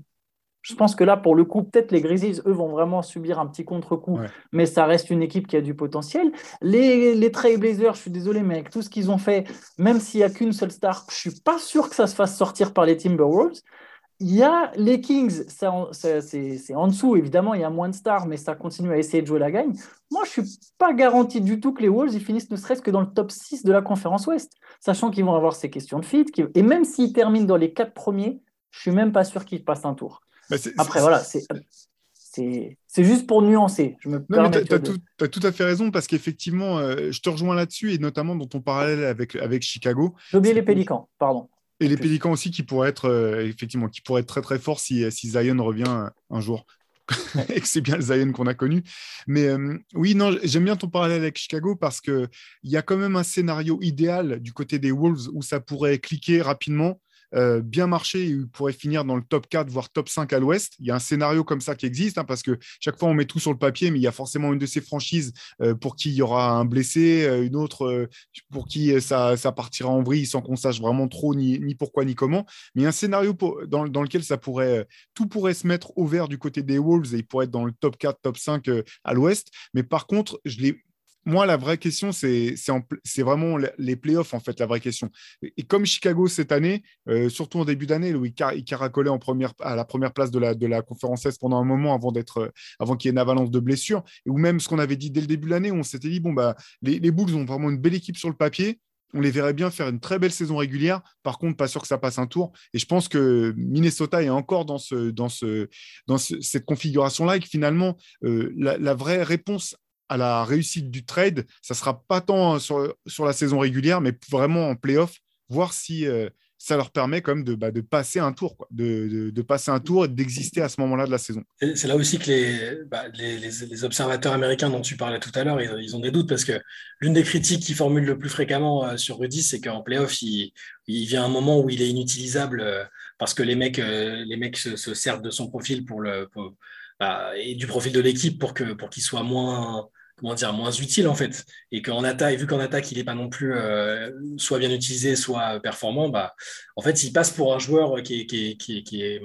[SPEAKER 3] je pense que là, pour le coup, peut-être les Grizzlies, eux, vont vraiment subir un petit contre-coup, mais ça reste une équipe qui a du potentiel. Les, les Trailblazers, je suis désolé, mais avec tout ce qu'ils ont fait, même s'il n'y a qu'une seule star, je suis pas sûr que ça se fasse sortir par les Timberwolves. Il y a les Kings, c'est en dessous, évidemment, il y a moins de stars, mais ça continue à essayer de jouer la gagne. Moi, je ne suis pas garanti du tout que les Wolves ils finissent ne serait-ce que dans le top 6 de la conférence Ouest, sachant qu'ils vont avoir ces questions de fit. Et même s'ils terminent dans les quatre premiers, je ne suis même pas sûr qu'ils passent un tour. Bah, Après, voilà, c'est. C'est juste pour nuancer. Je me
[SPEAKER 1] non, tu as, as, tout à fait raison parce qu'effectivement, euh, je te rejoins là-dessus et notamment dans ton parallèle avec, avec Chicago.
[SPEAKER 3] J'ai oublié les Pélicans, pardon.
[SPEAKER 1] Et les Pélicans aussi qui pourraient être euh, effectivement qui pourraient être très très forts si, si Zion revient un jour. et que c'est bien le Zion qu'on a connu. Mais euh, oui, non, j'aime bien ton parallèle avec Chicago parce qu'il y a quand même un scénario idéal du côté des Wolves où ça pourrait cliquer rapidement euh, bien marché et pourrait finir dans le top 4, voire top 5 à l'ouest. Il y a un scénario comme ça qui existe, hein, parce que chaque fois on met tout sur le papier, mais il y a forcément une de ces franchises euh, pour qui il y aura un blessé, euh, une autre pour qui ça, partira en vrille sans qu'on sache vraiment trop ni, ni, pourquoi ni comment. Mais il y a un scénario dans, lequel ça pourrait, tout pourrait se mettre au vert du côté des Wolves et il pourrait être dans le top 4, top 5 à l'ouest. Mais par contre, je l'ai moi, la vraie question, c'est vraiment les playoffs, en fait, la vraie question. Et comme Chicago cette année, euh, surtout en début d'année, où il, caracolait en première, à la première place de la, de la conférence Est pendant un moment avant, euh, avant qu'il y ait une avalanche de blessures, ou même ce qu'on avait dit dès le début de l'année, où on s'était dit, bon, bah, les, les Bulls ont vraiment une belle équipe sur le papier, on les verrait bien faire une très belle saison régulière. Par contre, pas sûr que ça passe un tour. Et je pense que Minnesota est encore dans, ce, dans, ce, dans cette configuration-là et que finalement, euh, la, la, vraie réponse à la réussite du trade, ça sera pas tant sur, sur la saison régulière, mais vraiment en playoff, voir si euh, ça leur permet quand même de, bah, de passer un tour, de, de, passer un tour et d'exister à ce moment-là de la saison.
[SPEAKER 2] C'est là aussi que les, bah, les, les, observateurs américains dont tu parlais tout à l'heure, ils, ont des doutes parce que l'une des critiques qu'ils formulent le plus fréquemment euh, sur Rudy, c'est qu'en playoff, il, il vient un moment où il est inutilisable euh, parce que les mecs, les mecs se, servent de son profil pour le, bah, et du profil de l'équipe pour qu'il pour qu'il soit moins comment dire, moins utile en fait. Et qu'en attaque, vu qu'en attaque, il n'est pas non plus euh, soit bien utilisé, soit performant, bah, en fait, il passe pour un joueur qui est, qui qui qui est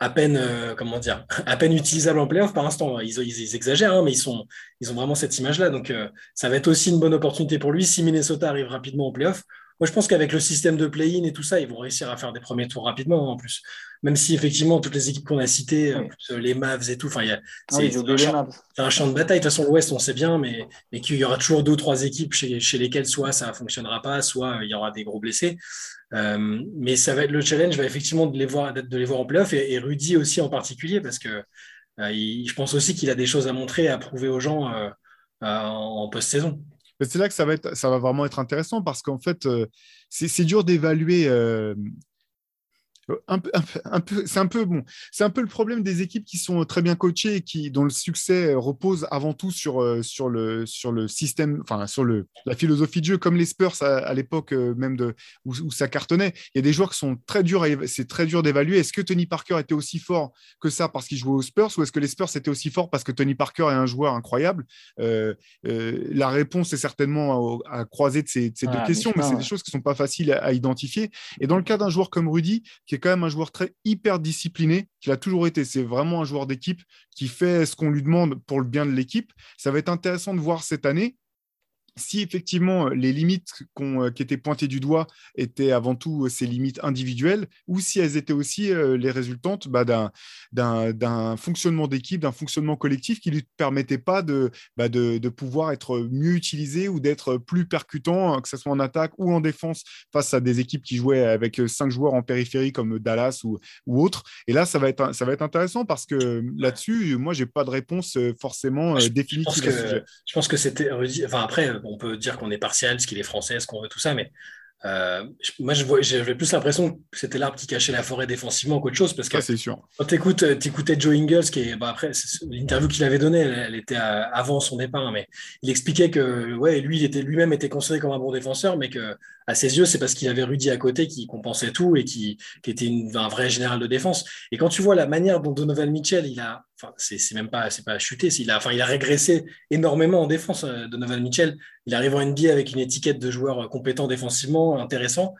[SPEAKER 2] à peine, euh, comment dire, à peine utilisable en playoff par instant. Ils, ils, exagèrent, hein, mais ils, sont, ils ont vraiment cette image-là. Donc, euh, ça va être aussi une bonne opportunité pour lui si Minnesota arrive rapidement en playoff. Moi, je pense qu'avec le système de play-in et tout ça, ils vont réussir à faire des premiers tours rapidement en plus même si effectivement toutes les équipes qu'on a citées, euh, les Mavs et tout, enfin, c'est un, champ de bataille. De toute façon, l'Ouest, on sait bien, mais, mais qu'il y aura toujours deux ou trois équipes chez, chez lesquelles soit ça ne fonctionnera pas, soit il y aura des gros blessés. Euh, mais ça va être le challenge, va effectivement de les voir, de les voir en playoff et, et Rudy aussi en particulier, parce que euh, je pense aussi qu'il a des choses à montrer, à prouver aux gens en post-saison.
[SPEAKER 1] C'est là que ça va, ça va vraiment être intéressant parce qu'en fait, c'est dur d'évaluer un peu, un peu, c'est un peu bon. C'est un peu le problème des équipes qui sont très bien coachées et qui, dont le succès repose avant tout sur, euh, sur, le, sur le système, enfin sur le, la philosophie de jeu, comme les Spurs à, l'époque euh, même de, où, ça cartonnait. Il y a des joueurs qui sont très durs, c'est très dur d'évaluer. Est-ce que Tony Parker était aussi fort que ça parce qu'il jouait aux Spurs ou est-ce que les Spurs étaient aussi forts parce que Tony Parker est un joueur incroyable? Euh, La réponse est certainement à, croiser de ces, deux questions, mais c'est des choses qui sont pas faciles à, à identifier. Et dans le cas d'un joueur comme Rudy, qui quand même un joueur très hyper discipliné, qu'il a toujours été. C'est vraiment un joueur d'équipe qui fait ce qu'on lui demande pour le bien de l'équipe. Ça va être intéressant de voir cette année si effectivement euh, les limites euh, qui étaient pointées du doigt étaient avant tout euh, ces limites individuelles, ou si elles étaient aussi les résultantes bah, d'un fonctionnement d'équipe, d'un fonctionnement collectif qui ne lui permettait pas bah, de, de, pouvoir être mieux utilisé ou d'être plus percutant, hein, que ce soit en attaque ou en défense, face à des équipes qui jouaient avec cinq joueurs en périphérie comme Dallas ou, ou autres. Et là, ça va être, ça va être intéressant parce que là-dessus, moi, je n'ai pas de réponse forcément définitive.
[SPEAKER 2] Je pense que, que c'était. Enfin, après, on peut dire qu'on est partial, ce qu'il est français, ce qu'on veut, tout ça, mais euh, moi, j'avais plus l'impression que c'était l'arbre qui cachait la forêt défensivement qu'autre chose. Parce que
[SPEAKER 1] c'est sûr.
[SPEAKER 2] Quand tu écoutais Joe Ingles, qui est, bah, après, l'interview qu'il avait donnée, elle, était avant son départ, mais il expliquait que ouais, lui, il était lui-même était considéré comme un bon défenseur, mais que à ses yeux, c'est parce qu'il avait Rudy à côté qui compensait tout et qui, qui était un vrai général de défense. Et quand tu vois la manière dont Donovan Mitchell, il a, enfin, c'est même pas, c'est pas chuté, il a, enfin, il a régressé énormément en défense. Euh, Donovan Mitchell, il arrive en NBA avec une étiquette de joueur compétent défensivement, intéressant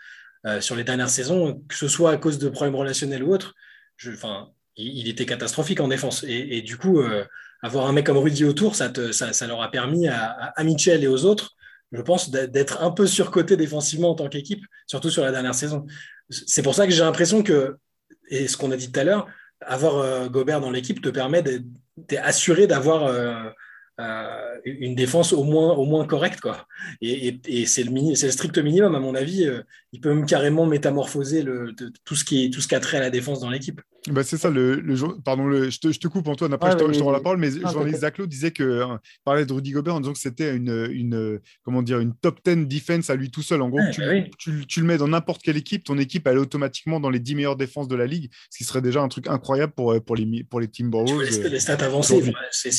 [SPEAKER 2] euh, sur les dernières saisons, que ce soit à cause de problèmes relationnels ou autres. Enfin, il, était catastrophique en défense. Et, du coup, euh, avoir un mec comme Rudy autour, ça, leur a permis à, Mitchell et aux autres je pense, d'être un peu surcoté défensivement en tant qu'équipe, surtout sur la dernière saison. C'est pour ça que j'ai l'impression que, et ce qu'on a dit tout à l'heure, avoir euh, Gobert dans l'équipe te permet d'être assuré d'avoir euh, euh, une défense au moins, au moins correcte. Quoi. Et, c'est le, strict minimum, à mon avis. il peut même carrément métamorphoser tout, ce qui est, tout ce qui a trait à la défense dans l'équipe.
[SPEAKER 1] Bah, c'est ça, le, le pardon, le, je, te, je, te, coupe Antoine, après je, te, je, te, rends la parole, mais Jean-Louis Zaclo disait que, hein, parlait de Rudy Gobert en disant que c'était une, une, comment dire, une top 10 defense à lui tout seul. En gros, tu, bah tu, tu, le mets dans n'importe quelle équipe, ton équipe elle est automatiquement dans les 10 meilleures défenses de la ligue, ce qui serait déjà un truc incroyable pour, pour, les, pour les Timberwolves.
[SPEAKER 2] Les, les stats avancées, c'est,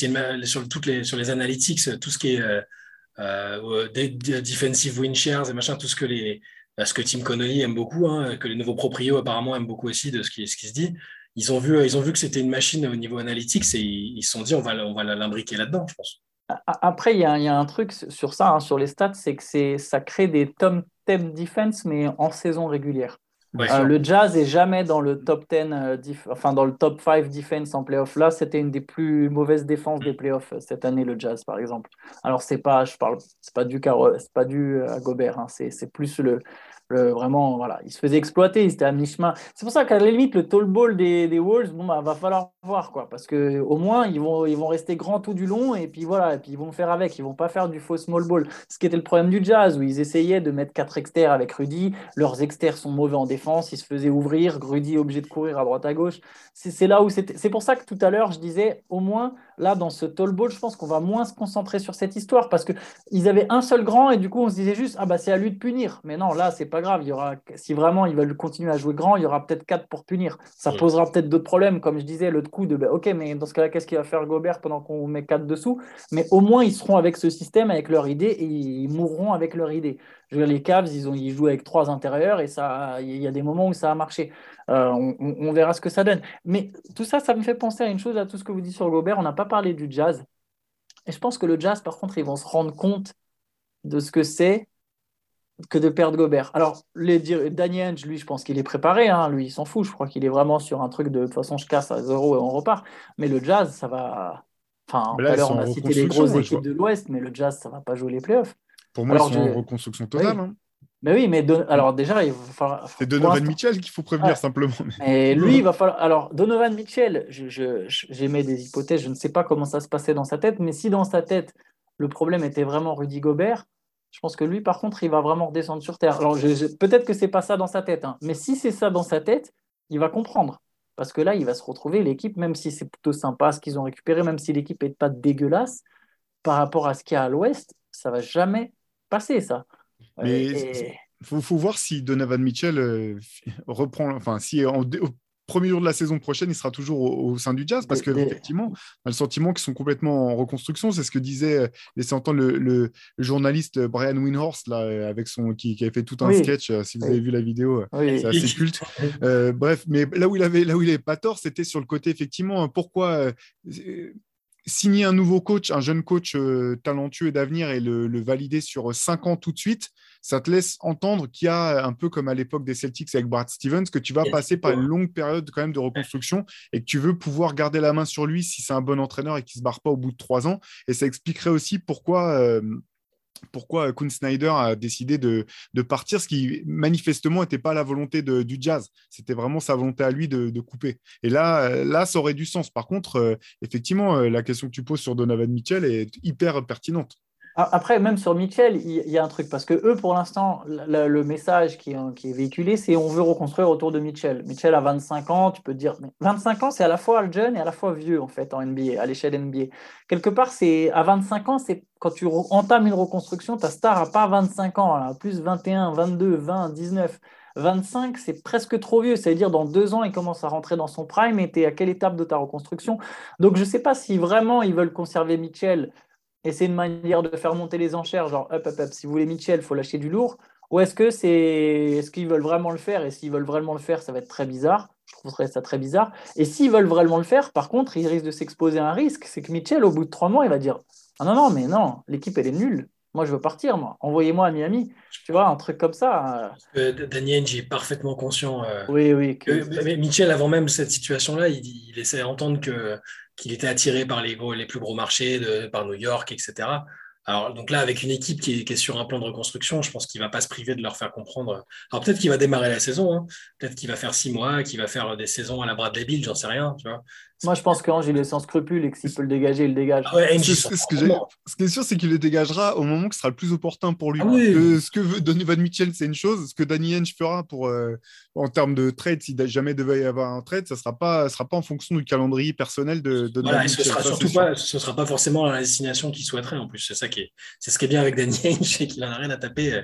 [SPEAKER 2] sur, toutes les, sur les analytics, tout ce qui est euh, euh, defensive win shares et machin, tout ce que les ce que Tim Connolly aime beaucoup, hein, que les nouveaux proprios apparemment aiment beaucoup aussi de ce qui, se dit ils ont vu, ils ont vu que c'était une machine au niveau analytique et ils se sont dit on va, l'imbriquer là-dedans, je pense.
[SPEAKER 3] Après, il y, a, un truc sur ça, hein, sur les stats, c'est que ça crée des top 10 defense, mais en saison régulière. Euh, le Jazz est jamais dans le top 10, euh, enfin dans le top 5 defense en playoff. Là, c'était une des plus mauvaises défenses des playoffs euh, cette année, le Jazz, par exemple. Alors, c'est pas, je parle, c'est pas du, c'est pas du à Gobert, hein, c'est plus le, vraiment, voilà, il se faisait exploiter, il était à mi-chemin. C'est pour ça qu'à la limite, le tall ball des, des Wolves, bon, bah, va falloir voir, quoi, parce que au moins, ils vont, ils vont rester grands tout du long, et puis voilà, et puis ils vont faire avec, ils vont pas faire du faux small ball. Ce qui était le problème du Jazz, où ils essayaient de mettre quatre externes avec Rudy, leurs externes sont mauvais en défense, ils se faisaient ouvrir, Rudy obligé de courir à droite à gauche. C'est là où c'était. C'est pour ça que tout à l'heure, je disais, au moins, là, dans ce tall ball, je pense qu'on va moins se concentrer sur cette histoire, parce qu'ils avaient un seul grand, et du coup, on se disait juste, ah bah c'est à lui de punir. Mais non, là, c'est pas grave. Il y aura, si vraiment ils veulent continuer à jouer grand, il y aura peut-être quatre pour punir. Ça posera peut-être d'autres problèmes, comme je disais, le coup de ben, OK, mais dans ce cas-là, qu'est-ce qu'il va faire Gobert pendant qu'on met quatre dessous? Mais au moins, ils seront avec ce système, avec leur idée, et ils mourront avec leur idée. Je veux dire, les Cavs, ils, ont, ils jouent avec trois intérieurs, et ça, il y a des moments où ça a marché. Euh, on, verra ce que ça donne. Mais tout ça, ça me fait penser à une chose, à tout ce que vous dites sur Gobert. On n'a pas parlé du jazz. Et je pense que le jazz, par contre, ils vont se rendre compte de ce que c'est que de perdre Gobert. Alors, les, Daniel, lui, je pense qu'il est préparé. Hein. Lui, il s'en fout. Je crois qu'il est vraiment sur un truc de, de toute façon, je casse à zéro et on repart. Mais le Jazz, ça va. Enfin, tout à l'heure, on a cité les grosses équipes de l'Ouest, mais le Jazz, ça va pas jouer les playoffs.
[SPEAKER 1] Pour moi, ils sont en reconstruction totale. Oui. Hein.
[SPEAKER 3] Mais oui, mais alors déjà, il va falloir.
[SPEAKER 1] C'est Donovan Mitchell qu'il faut prévenir simplement.
[SPEAKER 3] Et lui, il va falloir. Alors, Donovan Mitchell, j'émets des hypothèses, je ne sais pas comment ça se passait dans sa tête, mais si dans sa tête, le problème était vraiment Rudy Gobert, je pense que lui, par contre, il va vraiment redescendre sur Terre. Alors, peut-être que c'est pas ça dans sa tête, hein, mais si c'est ça dans sa tête, il va comprendre. Parce que là, il va se retrouver, l'équipe, même si c'est plutôt sympa ce qu'ils ont récupéré, même si l'équipe n'est pas dégueulasse, par rapport à ce qu'il y a à l'Ouest, ça va jamais passer, ça.
[SPEAKER 1] Mais il faut, voir si Donovan Mitchell euh, reprend, enfin, si en, premier jour de la saison prochaine, il sera toujours au, sein du Jazz parce qu'effectivement, on a le sentiment qu'ils sont complètement en reconstruction. C'est ce que disait, euh, laissez entendre le, journaliste Brian Winhorst, là, euh, avec son, qui, avait fait tout un sketch. Euh, si vous avez vu la vidéo, c'est assez culte. bref, mais là où il avait, là où il n'avait pas tort, c'était sur le côté, effectivement, pourquoi signer un nouveau coach, un jeune coach talentueux et d'avenir et le, le, valider sur cinq ans tout de suite, ça te laisse entendre qu'il y a un peu comme à l'époque des Celtics avec Brad Stevens, que tu vas passer par une longue période quand même de reconstruction et que tu veux pouvoir garder la main sur lui si c'est un bon entraîneur et qu'il ne se barre pas au bout de trois ans. Et ça expliquerait aussi pourquoi. Euh, pourquoi Kuhn Snyder a décidé de, partir, ce qui manifestement n'était pas la volonté du jazz. C'était vraiment sa volonté à lui de, couper. Et là, euh, là, ça aurait du sens. Par contre, euh, effectivement, la question que tu poses sur Donovan Mitchell est hyper pertinente.
[SPEAKER 3] Après, même sur Mitchell, il y a un truc, parce que eux, pour l'instant, le, message qui est, qui est véhiculé, c'est on veut reconstruire autour de Mitchell. Mitchell a 25 ans, tu peux te dire, mais 25 ans, c'est à la fois jeune et à la fois vieux, en fait, en NBA, à l'échelle NBA. Quelque part, c'est à 25 ans, c'est quand tu entames une reconstruction, ta star n'a pas 25 ans, elle a plus 21, 22, 20, 19. 25, c'est presque trop vieux. C'est-à-dire, dans deux ans, il commence à rentrer dans son prime et tu es à quelle étape de ta reconstruction? Donc, je ne sais pas si vraiment ils veulent conserver Mitchell et c'est une manière de faire monter les enchères, genre, hop, hop, hop, si vous voulez Mitchell, il faut lâcher du lourd. Ou est-ce que c'est, est-ce qu'ils veulent vraiment le faire? Et s'ils veulent vraiment le faire, ça va être très bizarre. Je trouverais ça très bizarre. Et s'ils veulent vraiment le faire, par contre, ils risquent de s'exposer à un risque. C'est que Mitchell, au bout de trois mois, il va dire Ah non, non, mais non, l'équipe, elle est nulle. Moi, je veux partir, moi. Envoyez-moi à Miami. Tu vois, un truc comme ça.
[SPEAKER 2] Euh... Daniel est parfaitement conscient. Euh,
[SPEAKER 3] oui, oui.
[SPEAKER 2] Que... Mitchell, avant même cette situation-là, il, il essaie d'entendre que, qu'il était attiré par les, les plus gros marchés, de, par New York, etc. Alors, donc là, avec une équipe qui est, sur un plan de reconstruction, je pense qu'il ne va pas se priver de leur faire comprendre. Alors, peut-être qu'il va démarrer la saison, hein. peut-être qu'il va faire six mois, qu'il va faire des saisons à la Bradley Bill, j'en sais rien. Tu vois.
[SPEAKER 3] Moi, je pense qu'Ange, il est sans scrupule et que s'il peut le dégager, il le dégage.
[SPEAKER 1] Ah ce, qui est sûr, c'est qu'il le dégagera au moment qui sera le plus opportun pour lui. Ah ce que veut Donovan Mitchell, c'est une chose. Ce que Danny Henge fera pour, euh, en termes de trade, si jamais devait y avoir un trade, ça ne sera pas, sera pas en fonction du calendrier personnel de, Donovan
[SPEAKER 2] Mitchell. Ce sera surtout pas, ce sera pas forcément la destination qu'il souhaiterait en plus. C'est ça qui est, c'est ce qui est bien avec Danny Henge, c'est qu'il n'en a rien à taper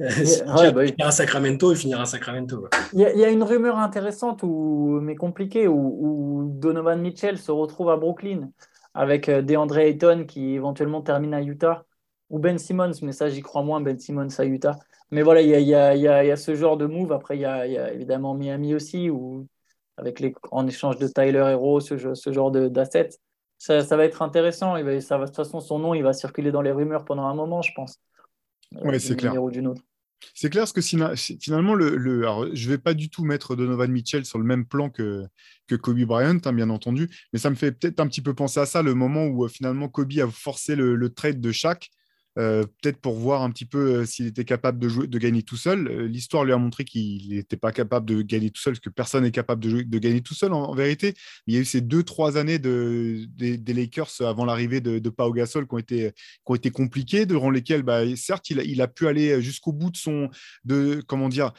[SPEAKER 2] euh, il ouais, finira Sacramento, il finira Sacramento.
[SPEAKER 3] Il y, a, une rumeur intéressante, ou, mais compliquée, où, Donovan Mitchell se retrouve à Brooklyn avec euh, DeAndre Ayton qui éventuellement termine à Utah, ou Ben Simmons, mais ça j'y crois moins, Ben Simmons à Utah. Mais voilà, il y a, ce genre de move. Après, il y a, évidemment Miami aussi, où, avec les, en échange de Tyler Hero, ce, ce genre d'assets. Ça, ça, va être intéressant. Il va, ça va, de toute façon, son nom, il va circuler dans les rumeurs pendant un moment, je pense.
[SPEAKER 1] Oui, c'est clair. C'est clair parce que finalement, le, je ne vais pas du tout mettre Donovan Mitchell sur le même plan que, que Kobe Bryant, hein, bien entendu, mais ça me fait peut-être un petit peu penser à ça, le moment où euh, finalement Kobe a forcé le, le trade de Shaq euh, peut-être pour voir un petit peu euh, s'il était capable de, jouer, de gagner tout seul. Euh, l'histoire lui a montré qu'il n'était pas capable de gagner tout seul, parce que personne n'est capable de, gagner tout seul en, vérité. Il y a eu ces deux, trois années de, des, Lakers avant l'arrivée de, de Pau Gasol qui ont été, qui ont été compliquées, durant lesquelles, bah, certes, il a, il a, pu aller jusqu'au bout de son, de, comment dire,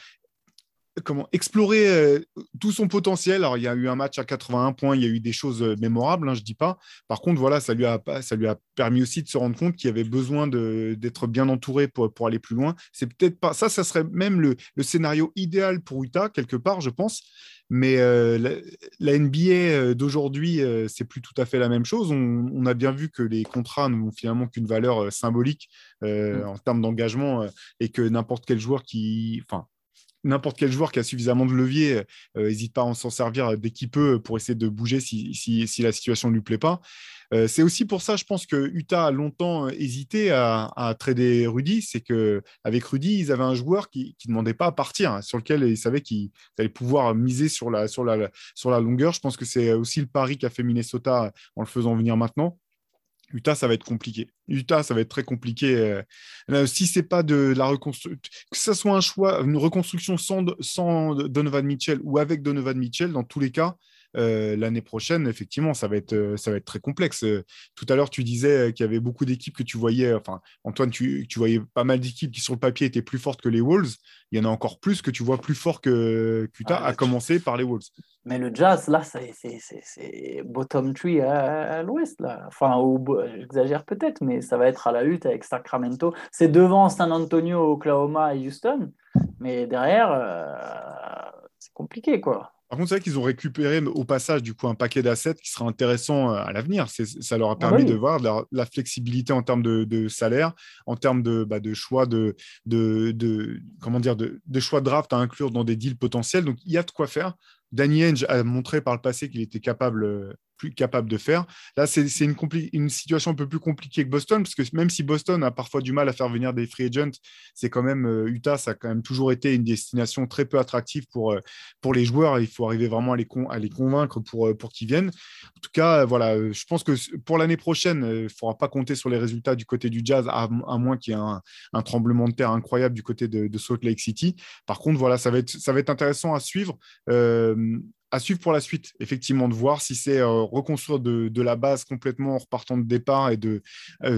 [SPEAKER 1] comment explorer euh, tout son potentiel. Alors, il y a eu un match à 81 points, il y a eu des choses euh, mémorables, hein, je ne dis pas. Par contre, voilà, ça lui a, ça lui a permis aussi de se rendre compte qu'il avait besoin d'être bien entouré pour, pour aller plus loin. C'est peut-être pas ça, ça serait même le, le, scénario idéal pour Utah, quelque part, je pense. Mais euh, la, NBA d'aujourd'hui, c'est plus tout à fait la même chose. On, on a bien vu que les contrats n'ont finalement qu'une valeur symbolique mmh. en termes d'engagement et que n'importe quel joueur qui, enfin, n'importe quel joueur qui a suffisamment de levier n'hésite euh, pas à s'en servir dès qu'il peut pour essayer de bouger si, la situation ne lui plaît pas. Euh, c'est aussi pour ça, je pense que Utah a longtemps hésité à, trader Rudy. C'est qu'avec Rudy, ils avaient un joueur qui ne demandait pas à partir, hein, sur lequel ils savaient qu'ils allaient pouvoir miser sur la longueur. Je pense que c'est aussi le pari qu'a fait Minnesota en le faisant venir maintenant. Utah, ça va être compliqué. Utah, ça va être très compliqué. Euh, si c'est pas de la reconstruction, que ce soit un choix, une reconstruction sans, sans Donovan Mitchell ou avec Donovan Mitchell, dans tous les cas, euh, l'année prochaine, effectivement, ça va être, euh, ça va être très complexe. Euh, tout à l'heure, tu disais qu'il y avait beaucoup d'équipes que tu voyais, enfin, Antoine, tu, tu voyais pas mal d'équipes qui, sur le papier, étaient plus fortes que les Wolves. Il y en a encore plus que tu vois plus fort que Utah, à commencer par les Wolves.
[SPEAKER 3] Mais le Jazz, là, c'est bottom tree à, l'ouest, là. Enfin, j'exagère peut-être, mais ça va être à la lutte avec Sacramento. C'est devant San Antonio, Oklahoma et Houston. Mais derrière, c'est compliqué, quoi.
[SPEAKER 1] Par contre, c'est vrai qu'ils ont récupéré au passage du coup un paquet d'assets qui sera intéressant euh, à l'avenir. Ça leur a ah permis de voir la, flexibilité en termes de, salaire, en termes de, bah, de choix de, de, comment dire de, choix de draft à inclure dans des deals potentiels. Donc il y a de quoi faire. Danny Henge a montré par le passé qu'il était capable capable de faire. Là, c'est une, situation un peu plus compliquée que Boston, parce que même si Boston a parfois du mal à faire venir des free agents, c'est quand même euh, Utah, ça a quand même toujours été une destination très peu attractive pour, euh, pour les joueurs. Il faut arriver vraiment à les, à les convaincre pour, euh, pour qu'ils viennent. En tout cas, voilà, je pense que pour l'année prochaine, il ne faudra pas compter sur les résultats du côté du Jazz, à, moins qu'il y ait un, tremblement de terre incroyable du côté de, Salt Lake City. Par contre, voilà, ça va être, ça va être intéressant à suivre à suivre pour la suite, effectivement, de voir si c'est reconstruire de, la base complètement en repartant de départ et de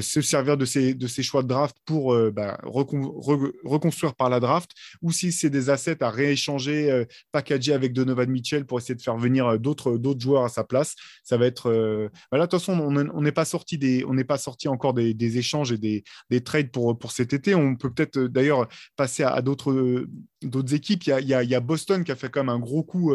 [SPEAKER 1] se servir de ces, choix de draft pour bah, reconstruire par la draft, ou si c'est des assets à rééchanger, packager avec Donovan Mitchell pour essayer de faire venir d'autres joueurs à sa place. Ça va être. Voilà, de toute façon, on n'est pas sorti des, on n'est pas sorti encore des, échanges et des, des, trades pour, pour cet été. On peut peut-être d'ailleurs passer à, d'autres équipes. Il y, a, y, a, Boston qui a fait quand même un gros coup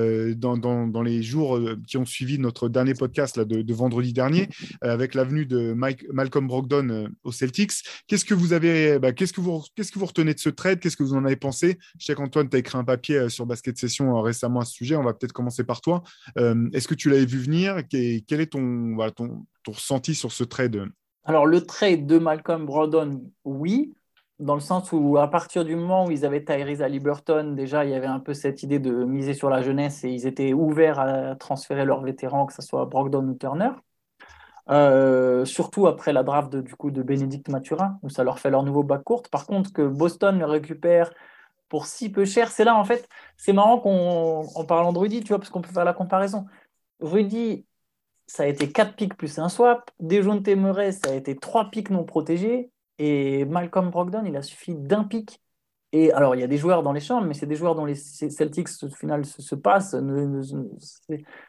[SPEAKER 1] euh, dans, les jours euh, qui ont suivi notre dernier podcast de, vendredi dernier, euh, avec l'avenue de Mike, Malcolm Brogdon aux Celtics. Qu'est-ce que vous avez, bah, qu'est-ce que vous, qu'est-ce que vous retenez de ce trade? Qu'est-ce que vous en avez pensé? Je sais qu'Antoine, tu as écrit un papier sur Basket Session récemment à ce sujet. On va peut-être commencer par toi. Est-ce que tu l'avais vu venir? Quel est ton, ton, ton ressenti sur ce trade?
[SPEAKER 3] Alors, le trade de Malcolm Brogdon, oui dans le sens où à partir du moment où ils avaient Tyrese Liberton, déjà il y avait un peu cette idée de miser sur la jeunesse et ils étaient ouverts à transférer leurs vétérans, que ce soit Brogdon ou Turner. Euh, surtout après la draft de, du coup de Bénédicte Mathurin, où ça leur fait leur nouveau bac court. Par contre, que Boston le récupère pour si peu cher, c'est là en fait, c'est marrant qu'on en parlant de Rudy, tu vois, parce qu'on peut faire la comparaison. Rudy, ça a été 4 pics plus un swap. Dejounte Murray, ça a été 3 pics non protégés. Et Malcolm Brogdon, il a suffi d'un pic. Et alors, il y a des joueurs dans les chambres, mais c'est des joueurs dont les Celtics, au final, se, passent.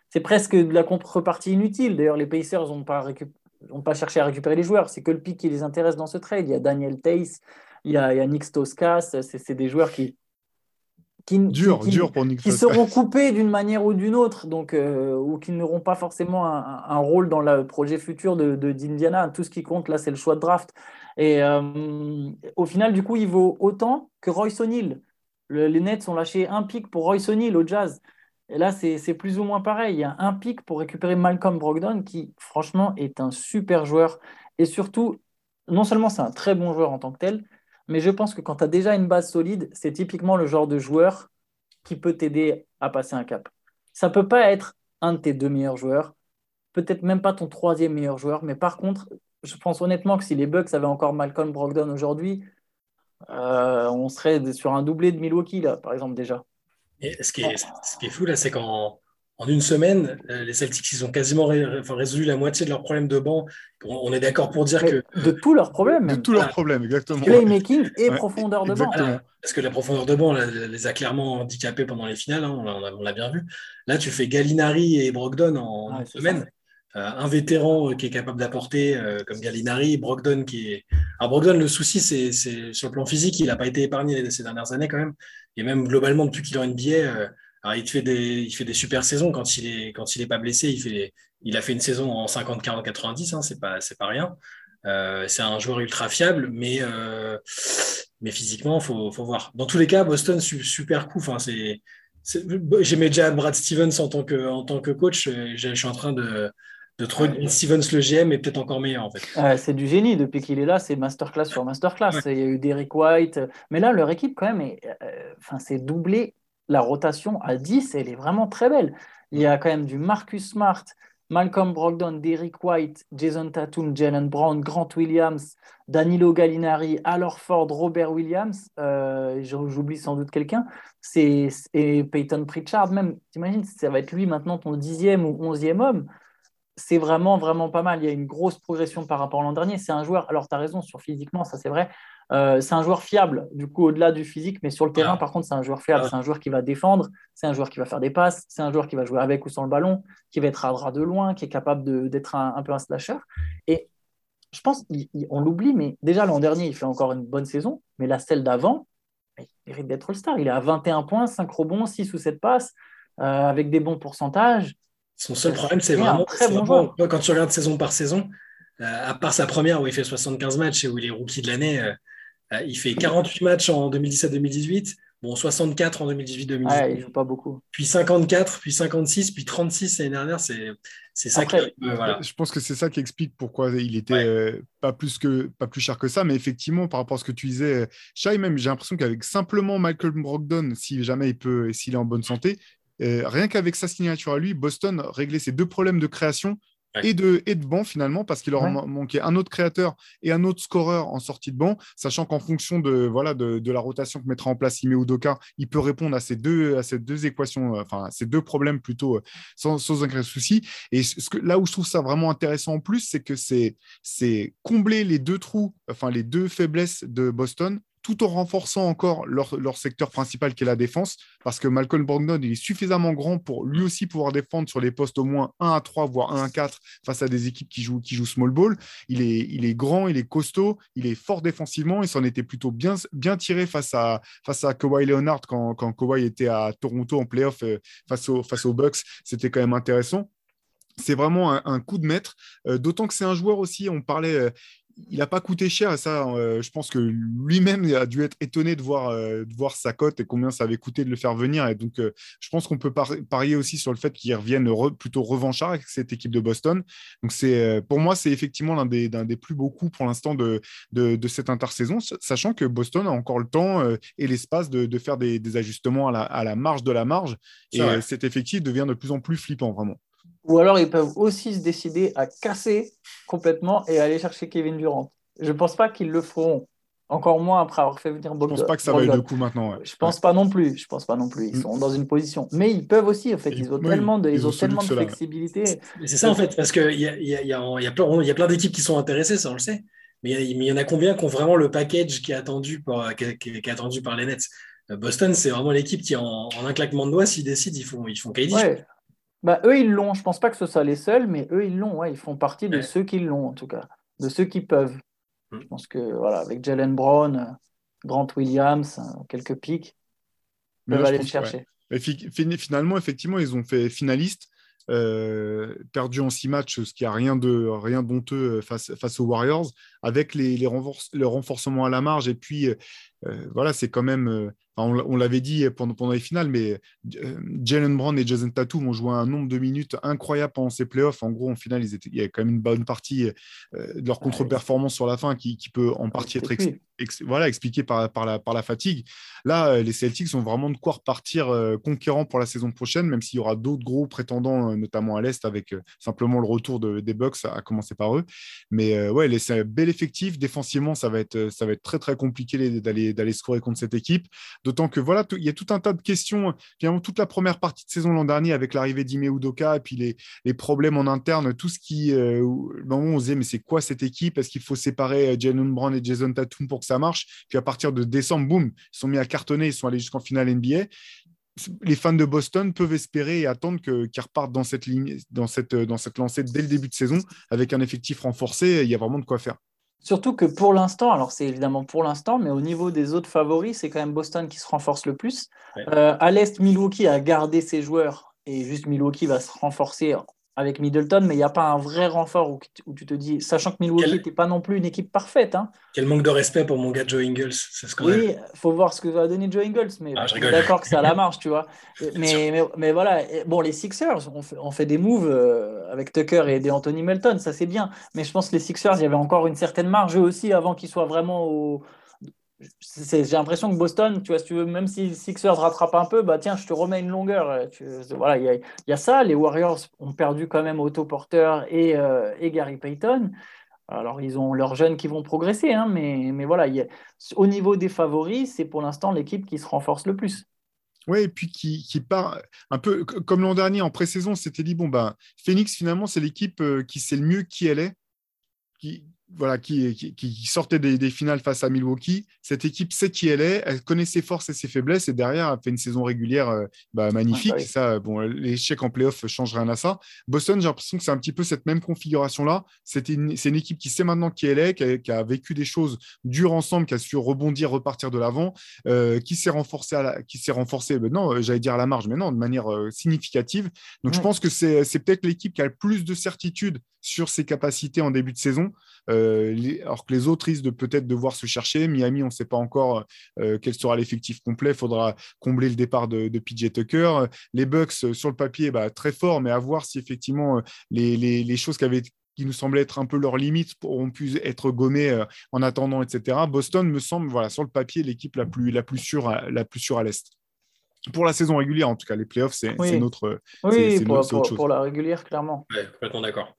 [SPEAKER 3] C'est presque de la contrepartie inutile. D'ailleurs, les Pacers n'ont pas, pas cherché à récupérer les joueurs. C'est que le pic qui les intéresse dans ce trade. Il y a Daniel Tace, il y a, il y a Nick Stoskas. C'est des joueurs qui, qui,
[SPEAKER 1] dur, dur pour
[SPEAKER 3] qui seront coupés d'une manière ou d'une autre, donc, euh, ou qui n'auront pas forcément un, rôle dans le projet futur de d'Indiana. Tout ce qui compte là, c'est le choix de draft. Et euh, au final, du coup, il vaut autant que Royce O'Neill. les Nets ont lâché un pic pour Royce O'Neill au Jazz. Et là, c'est plus ou moins pareil. Il y a un pic pour récupérer Malcolm Brogdon, qui, franchement, est un super joueur. Et surtout, non seulement c'est un très bon joueur en tant que tel, mais je pense que quand tu as déjà une base solide, c'est typiquement le genre de joueur qui peut t'aider à passer un cap. Ça ne peut pas être un de tes deux meilleurs joueurs, peut-être même pas ton troisième meilleur joueur, mais par contre, je pense honnêtement que si les Bucks avaient encore Malcolm Brogdon aujourd'hui, euh, on serait sur un doublé de Milwaukee, là, par exemple, déjà.
[SPEAKER 2] Et ce, qui est, ce qui est fou, là, c'est qu'en en une semaine, euh, les Celtics, ils ont quasiment résolu la moitié de leurs problèmes de banc. On, est d'accord pour dire que.
[SPEAKER 3] De tous leurs problèmes.
[SPEAKER 1] De tous leurs problèmes, exactement.
[SPEAKER 3] Playmaking et profondeur de banc.
[SPEAKER 2] Parce que la profondeur de banc les a clairement handicapés pendant les finales, hein, on l'a bien vu. Là, tu fais Gallinari et Brogdon en une semaine. Un vétéran euh, qui est capable d'apporter euh, comme Gallinari, Brogdon qui est. Alors Brogdon, le souci, c'est sur le plan physique, il n'a pas été épargné ces dernières années quand même. Et même globalement, depuis qu'il est en NBA, il fait des, il fait des super saisons quand il est quand il est pas blessé. Il fait, il a fait une saison en 50, 40, 90. Hein, c'est pas, pas rien. c'est un joueur ultra fiable, mais mais physiquement, faut, faut voir. Dans tous les cas, Boston super coup. Enfin, j'aimais déjà Brad Stevens en tant que en tant que coach. Je suis en train de de trouver Stevens le GM est peut-être encore meilleur en fait.
[SPEAKER 3] c'est du génie depuis qu'il est là, c'est masterclass sur masterclass. Il y a eu Derek White, mais là leur équipe quand même, euh, enfin c'est doublé la rotation à 10, elle est vraiment très belle. Il y a quand même du Marcus Smart, Malcolm Brogdon, Derek White, Jason Tatum, Jalen Brown, Grant Williams, Danilo Gallinari, Al Ford, Robert Williams, euh, j'oublie sans doute quelqu'un, et Peyton Pritchard même. T'imagines, ça va être lui maintenant ton dixième ou onzième homme c'est vraiment, vraiment pas mal. Il y a une grosse progression par rapport à l'an dernier. C'est un joueur, alors tu as raison sur physiquement, ça c'est vrai. Euh, c'est un joueur fiable, du coup, au-delà du physique, mais sur le terrain, par contre, c'est un joueur fiable. C'est un joueur qui va défendre, c'est un joueur qui va faire des passes, c'est un joueur qui va jouer avec ou sans le ballon, qui va être à droit de loin, qui est capable d'être un, peu un slasher. Et je pense, on l'oublie, mais déjà l'an dernier, il fait encore une bonne saison, mais la celle d'avant, il mérite d'être All-Star. Il est à 21 points, 5 rebonds, 6 ou 7 passes, euh, avec des bons pourcentages.
[SPEAKER 2] Son seul problème, c'est vraiment, quand tu regardes saison par saison, euh, à part sa première où il fait 75 matchs et où il est rookie de l'année, euh, euh, il fait 48 matchs en 2017-2018, bon 64 en 2018-2019.
[SPEAKER 3] Ouais, il joue pas beaucoup.
[SPEAKER 2] Puis 54, puis 56, puis 36 l'année dernière, c'est ça qui,
[SPEAKER 1] Je pense que c'est ça qui explique pourquoi il était pas plus que pas plus cher que ça, mais effectivement par rapport à ce que tu disais, Shai même, j'ai l'impression qu'avec simplement Michael Brogdon, si jamais il peut, et s'il est en bonne santé, rien qu'avec sa signature à lui, Boston réglait ses deux problèmes de création et, de, et de banc finalement, parce qu'il leur manquait un autre créateur et un autre scoreur en sortie de banc, sachant qu'en fonction de, voilà, de, la rotation que mettra en place Ime Udoka, il peut répondre à ces deux, à ces deux équations, euh, enfin, à ces deux problèmes plutôt euh, sans, sans aucun souci. Et ce que, là où je trouve ça vraiment intéressant en plus, c'est que c'est combler les deux trous, enfin, les deux faiblesses de Boston tout en renforçant encore leur, secteur principal qui est la défense, parce que Malcolm Brogdon, il est suffisamment grand pour lui aussi pouvoir défendre sur les postes au moins 1 à 3, voire 1 à 4 face à des équipes qui jouent, qui jouent small ball. Il est, il est grand, il est costaud, il est fort défensivement, il s'en était plutôt bien, bien tiré face à, face à Kawhi Leonard quand, quand Kawhi était à Toronto en playoff euh, face, face aux Bucks. C'était quand même intéressant c'est vraiment un, coup de maître. Euh, d'autant que c'est un joueur aussi, on parlait, euh, il n'a pas coûté cher. Et ça, euh, je pense que lui-même a dû être étonné de voir, euh, de voir sa cote et combien ça avait coûté de le faire venir. Et donc, euh, je pense qu'on peut parier aussi sur le fait qu'il revienne plutôt revanchard avec cette équipe de Boston. Donc, c'est, pour moi, c'est effectivement l'un des, des, plus beaux coups pour l'instant de, de, cette intersaison, sachant que Boston a encore le temps et l'espace de, faire des, ajustements à la, à la, marge de la marge. Et cet effectif devient de plus en plus flippant, vraiment.
[SPEAKER 3] Ou alors ils peuvent aussi se décider à casser complètement et aller chercher Kevin Durant. Je ne pense pas qu'ils le feront. Encore moins après avoir fait venir
[SPEAKER 1] Bogdan. Je pense pas que ça va être le coup maintenant.
[SPEAKER 3] Je pense pas non plus. Je pense pas non plus. Ils mm. sont dans une position. Mais ils peuvent aussi. En fait, ils ont tellement de, ils, ont, tellement de flexibilité.
[SPEAKER 2] C'est ça en fait, parce qu'il y a, y, a, y, a plein, y a plein d'équipes qui sont intéressées, ça on le sait. Mais il y en a combien qui ont vraiment le package qui est attendu par, qui, est attendu par les Nets? Boston, c'est vraiment l'équipe qui, en, un claquement de doigts, s'ils décident, ils font, ils font KD.
[SPEAKER 3] Bah, eux, ils l'ont. Je pense pas que ce soit les seuls, mais eux, ils l'ont. Ouais, ils font partie de ceux qui l'ont, en tout cas. De ceux qui peuvent. Mm. Je pense que, voilà, avec Jalen Brown, Grant Williams, quelques pics, ils peuvent aller le chercher.
[SPEAKER 1] Finalement, effectivement, ils ont fait finaliste. Euh, perdu en six matchs, ce qui a rien de rien d'honteux euh, face, face aux Warriors, avec les, les le renforcement à la marge. Et puis, euh, voilà, c'est quand même on, l'avait dit pendant, pendant les finales, mais euh, Jalen Brown et Jason Tatum ont joué un nombre de minutes incroyable pendant ces playoffs. En gros, en finale, ils étaient, il y a quand même une bonne partie euh, de leur contre-performance sur la fin qui, peut en partie être voilà, expliquée par, par, la, par la fatigue. Là, euh, les Celtics ont vraiment de quoi repartir conquérants pour la saison prochaine, même s'il y aura d'autres gros prétendants, notamment à l'Est, avec simplement le retour des Bucks, à commencer par eux. Mais ouais, c'est un bel effectif. Défensivement, ça va être, ça va être très, très compliqué d'aller scorer contre cette équipe. D'autant que voilà, il y a tout un tas de questions. Finalement, toute la première partie de saison l'an dernier avec l'arrivée d'Ime Udoka et puis les, problèmes en interne, tout ce qui. Euh, on se disait, mais c'est quoi cette équipe? Est-ce qu'il faut séparer euh, Jalen Brown et Jason Tatum pour que ça marche? Puis à partir de décembre, boum, ils sont mis à cartonner, ils sont allés jusqu'en finale NBA les fans de Boston peuvent espérer et attendre qu'ils repartent dans cette ligne, dans cette, dans cette lancée dès le début de saison avec un effectif renforcé. Il y a vraiment de quoi faire.
[SPEAKER 3] Surtout que pour l'instant, alors c'est évidemment pour l'instant, mais au niveau des autres favoris, c'est quand même Boston qui se renforce le plus. Euh, à l'Est, Milwaukee a gardé ses joueurs et juste Milwaukee va se renforcer avec Middleton, mais il n'y a pas un vrai renfort où, tu te dis, sachant que Milwaukee n'était pas non plus une équipe parfaite. Hein.
[SPEAKER 2] Quel manque de respect pour mon gars Joe Ingles.
[SPEAKER 3] oui, il faut voir ce que va donner Joe Ingles, mais ah, je suis d'accord que ça la marche, tu vois. mais, mais, voilà, bon, les Sixers fait, fait des moves euh, avec Tucker et des Anthony Melton, ça c'est bien, mais je pense que les Sixers, il y avait encore une certaine marge aussi avant qu'ils soient vraiment au, j'ai l'impression que Boston, tu vois, tu veux, même si Sixers rattrape un peu, bah tiens, je te remets une longueur. Euh, voilà, il y, a ça. Les Warriors ont perdu quand même Otto Porter et, euh, et, Gary Payton. Alors, ils ont leurs jeunes qui vont progresser, hein, mais, mais voilà, au niveau des favoris, c'est pour l'instant l'équipe qui se renforce le plus.
[SPEAKER 1] Oui, et puis qui, qui, part un peu comme l'an dernier en pré-saison, c'était dit bon, ben, Phoenix, finalement, c'est l'équipe euh, qui sait le mieux qui elle est, voilà, qui, qui, sortait des, finales face à Milwaukee. Cette équipe sait qui elle est, elle connaît ses forces et ses faiblesses, et derrière, elle fait une saison régulière euh, bah, magnifique. Bah ça, bon, l'échec en playoff ne change rien à ça. Boston, j'ai l'impression que c'est un petit peu cette même configuration-là. C'est une, une, équipe qui sait maintenant qui elle est, qui a, vécu des choses dures ensemble, qui a su rebondir, repartir de l'avant, euh, qui s'est renforcée, à qui s'est renforcée ben non, euh, j'allais dire à la marge, mais non, de manière significative. Donc, je pense que c'est peut-être l'équipe qui a le plus de certitude sur ses capacités en début de saison. Euh, alors que les autres risquent de peut-être devoir se chercher. Miami, on ne sait pas encore euh, quel sera l'effectif complet. Il faudra combler le départ de, PJ Tucker. Les Bucks, euh, sur le papier, bah, très fort, mais à voir si effectivement les, choses qui avaient qui nous semblaient être un peu leurs limites auront pu être gommées en attendant, etc. Boston me semble, voilà, sur le papier, l'équipe la plus, la plus sûre à, la plus sûre à l'Est. Pour la saison régulière, en tout cas, les playoffs, c'est notre.
[SPEAKER 3] Oui, pour, pour, la régulière, clairement.
[SPEAKER 2] complètement d'accord.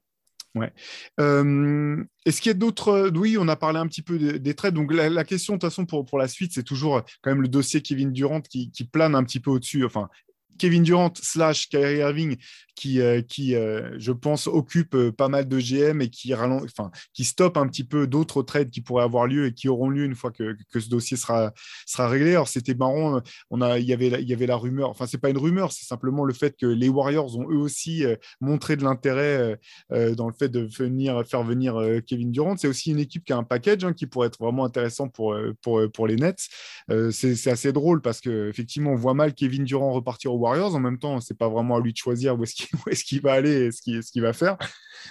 [SPEAKER 1] Ouais. Euh, est-ce qu'il y a d'autres. Oui, on a parlé un petit peu des, trades. Donc, la, question, de toute façon, pour, la suite, c'est toujours quand même le dossier Kevin Durant qui, qui plane un petit peu au-dessus. Enfin, Kevin Durant slash Kyrie Irving qui, euh, qui euh, je pense, occupe euh, pas mal de GM et qui, qui stoppe un petit peu d'autres trades qui pourraient avoir lieu et qui auront lieu une fois que, que ce dossier sera, sera réglé. Alors, c'était marrant, on a, il, y avait la, il y avait la rumeur, enfin, c'est pas une rumeur, c'est simplement le fait que les Warriors ont eux aussi montré de l'intérêt dans le fait de venir, faire venir Kevin Durant. C'est aussi une équipe qui a un package hein, qui pourrait être vraiment intéressant pour, pour, pour les Nets. c'est assez drôle parce qu'effectivement, on voit mal Kevin Durant repartir aux Warriors. En même temps, c'est pas vraiment à lui de choisir où est-ce qu'il va aller et ce qu'il va faire.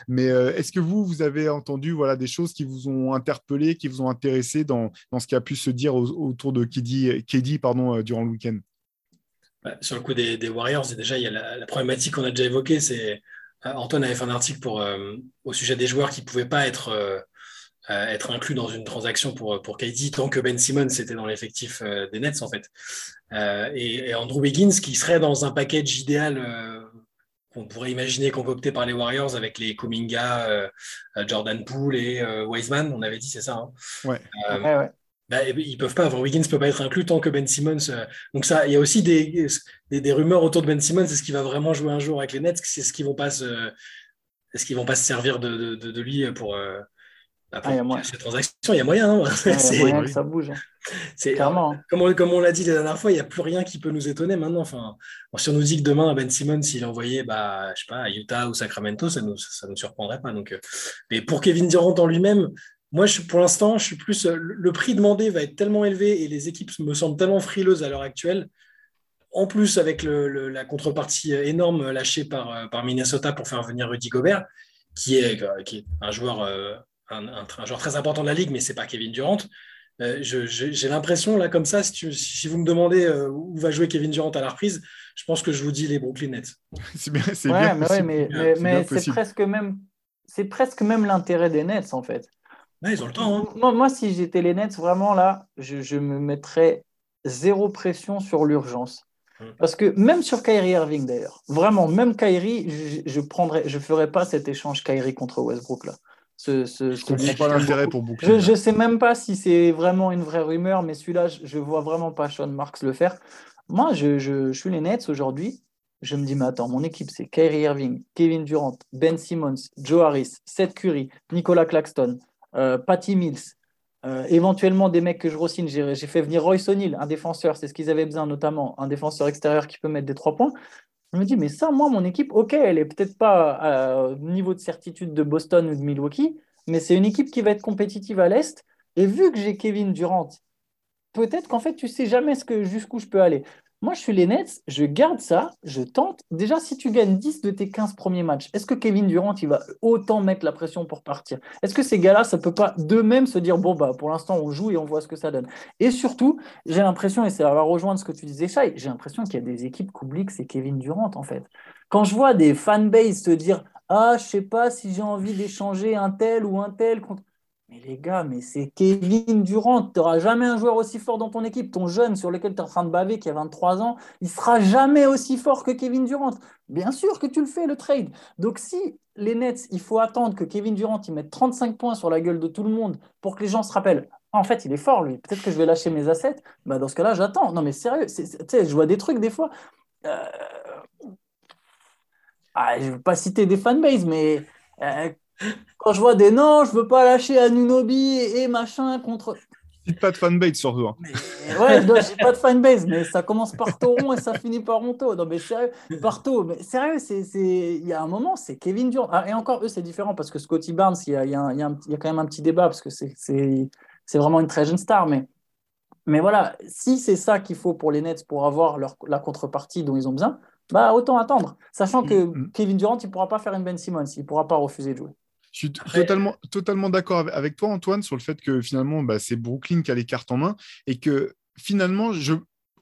[SPEAKER 1] Mais euh, est-ce que vous, vous avez entendu voilà, des choses qui vous ont interpellé, qui vous ont intéressé dans, dans ce qui a pu se dire autour de KD, pardon, euh, durant le week-end?
[SPEAKER 2] Bah, Sur le coup des, des, Warriors, déjà, il y a la, problématique qu'on a déjà évoquée. C'est euh, Antoine avait fait un article pour, au sujet des joueurs qui ne pouvaient pas être être inclus dans une transaction pour, pour KD tant que Ben Simmons était dans l'effectif des Nets en fait. et, et, Andrew Wiggins qui serait dans un package idéal qu'on pourrait imaginer concocté par les Warriors avec les Kuminga, euh, euh, Jordan Poole et euh, Wiseman, on avait dit, c'est ça. Hein
[SPEAKER 1] ouais.
[SPEAKER 2] ouais, Bah, ils peuvent pas, avoir Wiggins peut pas être inclus tant que Ben Simmons. donc ça, il y a aussi des, des, rumeurs autour de Ben Simmons. Est-ce qu'il va vraiment jouer un jour avec les Nets C'est ce qu'ils vont pas se, est-ce qu'ils vont pas se servir de, de, de lui pour, bah, ah, il y a moyen. il y a moyen. Hein.
[SPEAKER 3] y a moyen que ça bouge.
[SPEAKER 2] C'est clairement. Comme on, comme on l'a dit la dernière fois, il n'y a plus rien qui peut nous étonner maintenant. Enfin, si on nous dit que demain Ben Simmons s'il envoyé, bah, je sais pas, à Utah ou Sacramento, ça ne nous, ça nous surprendrait pas. Donc, euh, mais pour Kevin Durant en lui-même, moi, je, pour l'instant, je suis plus. Euh, le prix demandé va être tellement élevé et les équipes me semblent tellement frileuses à l'heure actuelle. En plus, avec le, la contrepartie énorme lâchée par, euh, par Minnesota pour faire venir Rudy Gobert, qui est, qui est un joueur un, joueur très important de la ligue, mais c'est pas Kevin Durant. Euh, j'ai l'impression, là, comme ça, si, vous me demandez euh, où va jouer Kevin Durant à la reprise, je pense que je vous dis les Brooklyn Nets.
[SPEAKER 1] c'est bien, c'est bien
[SPEAKER 3] mais, mais, c'est presque même, c'est presque même l'intérêt des Nets, en fait.
[SPEAKER 2] ils ont le temps.
[SPEAKER 3] Hein. Moi, si j'étais les Nets, vraiment, là, je, me mettrais zéro pression sur l'urgence. Hum. Parce que même sur Kyrie Irving, d'ailleurs, vraiment, même Kyrie, je, je prendrais, je ferais pas cet échange Kyrie contre Westbrook, là.
[SPEAKER 1] Ce, je comprends pas l'intérêt pour.
[SPEAKER 3] Je ne sais même pas si c'est vraiment une vraie rumeur, mais celui-là, je ne vois vraiment pas Sean Marks le faire. Moi, je, je, suis les Nets aujourd'hui. Je me dis, mais attends, mon équipe, c'est Kyrie Irving, Kevin Durant, Ben Simmons, Joe Harris, Seth Curry, Nicolas Claxton, euh, Patty Mills, euh, éventuellement des mecs que je re-signe. J'ai fait venir Roy O'Neill, un défenseur, c'est ce qu'ils avaient besoin, notamment un défenseur extérieur qui peut mettre des trois points. Je me dis, mais ça, moi, mon équipe, ok, elle est peut-être pas au niveau de certitude de Boston ou de Milwaukee, mais c'est une équipe qui va être compétitive à l'Est. Et vu que j'ai Kevin Durant, peut-être qu'en fait, tu sais jamais ce jusqu'où je peux aller. Moi, je suis les Nets, je garde ça, je tente. Déjà, si tu gagnes 10 de tes 15 premiers matchs, est-ce que Kevin Durant, il va autant mettre la pression pour partir? Est-ce que ces gars-là, ça ne peut pas d'eux-mêmes se dire, bon, bah, pour l'instant, on joue et on voit ce que ça donne? Et surtout, j'ai l'impression, et ça va rejoindre ce que tu disais, Shai, j'ai l'impression qu'il y a des équipes qui oublient que c'est Kevin Durant, en fait. Quand je vois des fanbases se dire, ah, je sais pas si j'ai envie d'échanger un tel ou un tel contre. Mais les gars, mais c'est Kevin Durant. Tu n'auras jamais un joueur aussi fort dans ton équipe. Ton jeune sur lequel tu es en train de baver, qui a 23 ans, il sera jamais aussi fort que Kevin Durant. Bien sûr que tu le fais, le trade. Donc si les Nets, il faut attendre que Kevin Durant il mette 35 points sur la gueule de tout le monde pour que les gens se rappellent. en fait, il est fort, lui. Peut-être que je vais lâcher mes assets. Bah, dans ce cas-là, j'attends. Non, mais sérieux, je vois des trucs des fois. Euh... Ah, je ne veux pas citer des fanbases, mais euh, quand je vois des non, je veux pas lâcher Anunobi et, machin contre.
[SPEAKER 1] Cite pas de fanbase surtout. Hein.
[SPEAKER 3] Ouais, j'ai pas de fanbase, mais ça commence par Toron et ça finit par Ronto. Non, mais sérieux, partout. Mais sérieux, c'est, il y a un moment, c'est Kevin Durant. Ah, et encore, eux, c'est différent parce que Scotty Barnes, il y a, y, a y a, quand même un petit débat parce que c'est, c'est vraiment une très jeune star. Mais, mais voilà, si c'est ça qu'il faut pour les Nets pour avoir leur, la contrepartie dont ils ont besoin, bah autant attendre. Sachant que mm, mm. Kevin Durant, il ne pourra pas faire une Ben Simmons, il ne pourra pas refuser de jouer.
[SPEAKER 1] Je suis totalement, totalement d'accord avec toi, Antoine, sur le fait que finalement, bah, c'est Brooklyn qui a les cartes en main et que finalement, je,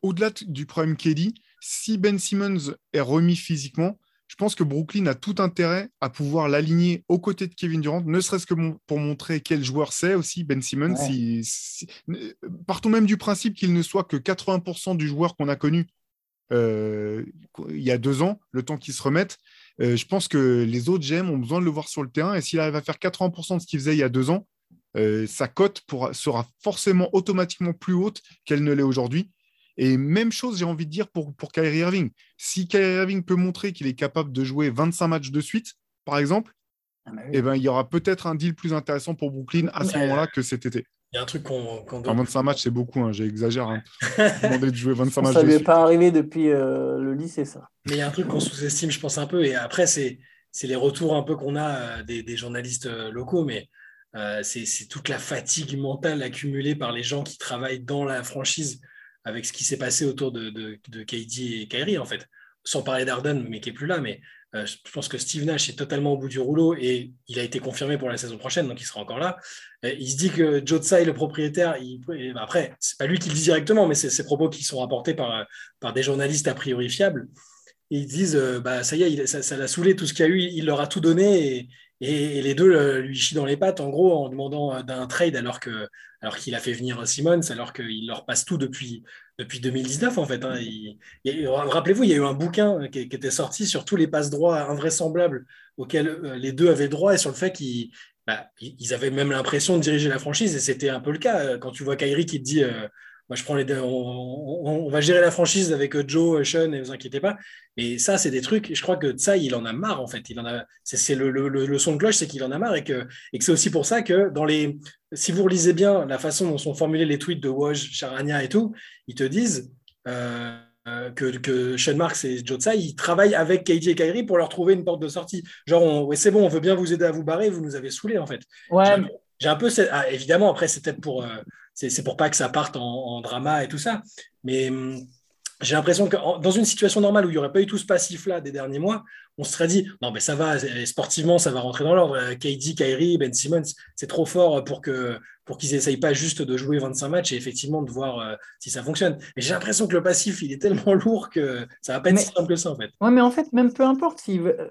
[SPEAKER 1] au-delà du problème Kelly, si Ben Simmons est remis physiquement, je pense que Brooklyn a tout intérêt à pouvoir l'aligner aux côtés de Kevin Durant, ne serait-ce que pour montrer quel joueur c'est aussi, Ben Simmons. partons même du principe qu'il ne soit que 80% du joueur qu'on a connu euh, il y a deux ans, le temps qu'ils se remettent. Euh, je pense que les autres GM ont besoin de le voir sur le terrain. Et s'il arrive à faire 80% de ce qu'il faisait il y a deux ans, euh, sa cote sera forcément automatiquement plus haute qu'elle ne l'est aujourd'hui. Et même chose, j'ai envie de dire pour, pour Kyrie Irving. Si Kyrie Irving peut montrer qu'il est capable de jouer 25 matchs de suite, par exemple, ah bah eh ben, il y aura peut-être un deal plus intéressant pour Brooklyn à ce moment-là que cet été.
[SPEAKER 2] Il y a un truc qu'on. Qu
[SPEAKER 1] 25 matchs, c'est beaucoup, hein, j'exagère. Hein. demander de jouer 25 matchs.
[SPEAKER 3] Ça ne lui est pas arrivé depuis euh, le lycée, ça.
[SPEAKER 2] Mais il y a un truc qu'on sous-estime, je pense, un peu. Et après, c'est les retours un peu qu'on a euh, des, des, journalistes euh, locaux, mais c'est toute la fatigue mentale accumulée par les gens qui travaillent dans la franchise avec ce qui s'est passé autour de, de, de KD et Kyrie, en fait. Sans parler d'Arden, mais qui n'est plus là. Mais euh, je pense que Steve Nash est totalement au bout du rouleau et il a été confirmé pour la saison prochaine, donc il sera encore là. Euh, il se dit que Joe Tsai, le propriétaire, il, bah, après, c'est pas lui qui le dit directement, mais c'est ses propos qui sont rapportés par, par des journalistes a priori fiables. ils disent, euh, bah, ça y est, ça l'a saoulé tout ce qu'il y a eu, il leur a tout donné et, et, les deux lui chient dans les pattes, en gros, en demandant d'un trade alors que alors qu'il a fait venir Simmons, alors qu'il leur passe tout depuis, depuis 2019 en fait. Hein. Rappelez-vous, il y a eu un bouquin qui, était sorti sur tous les passes droits invraisemblables auxquels euh, les deux avaient droit et sur le fait qu'ils bah, avaient même l'impression de diriger la franchise et c'était un peu le cas. Quand tu vois Kyrie qui te dit euh, moi, je prends les deux. On, va gérer la franchise avec euh, Joe, Sean, et ne vous inquiétez pas. Et ça, c'est des trucs. Je crois que ça, il en a marre, en fait. Il en a. C'est le, le, son de cloche, c'est qu'il en a marre et que, et que c'est aussi pour ça que dans les. Si vous relisez bien la façon dont sont formulés les tweets de Woj, Charania et tout, ils te disent euh, que, que Sean Marks et Joe Tsai, ils travaillent avec KJ et Kyrie pour leur trouver une porte de sortie. Genre, ouais, c'est bon, on veut bien vous aider à vous barrer, vous nous avez saoulés, en fait.
[SPEAKER 3] Ouais.
[SPEAKER 2] J'ai un peu. Ah, évidemment, après, c'est peut-être pour. Euh, c'est pour pas que ça parte en, drama et tout ça. Mais hum, j'ai l'impression que dans une situation normale où il n'y aurait pas eu tout ce passif-là des derniers mois, on se serait dit non, mais ça va, sportivement, ça va rentrer dans l'ordre. KD, Kyrie, Ben Simmons, c'est trop fort pour que pour qu'ils n'essayent pas juste de jouer 25 matchs et effectivement de voir euh, si ça fonctionne. Mais j'ai l'impression que le passif, il est tellement lourd que ça va pas être si simple que ça, en fait.
[SPEAKER 3] Ouais, mais en fait, même peu importe.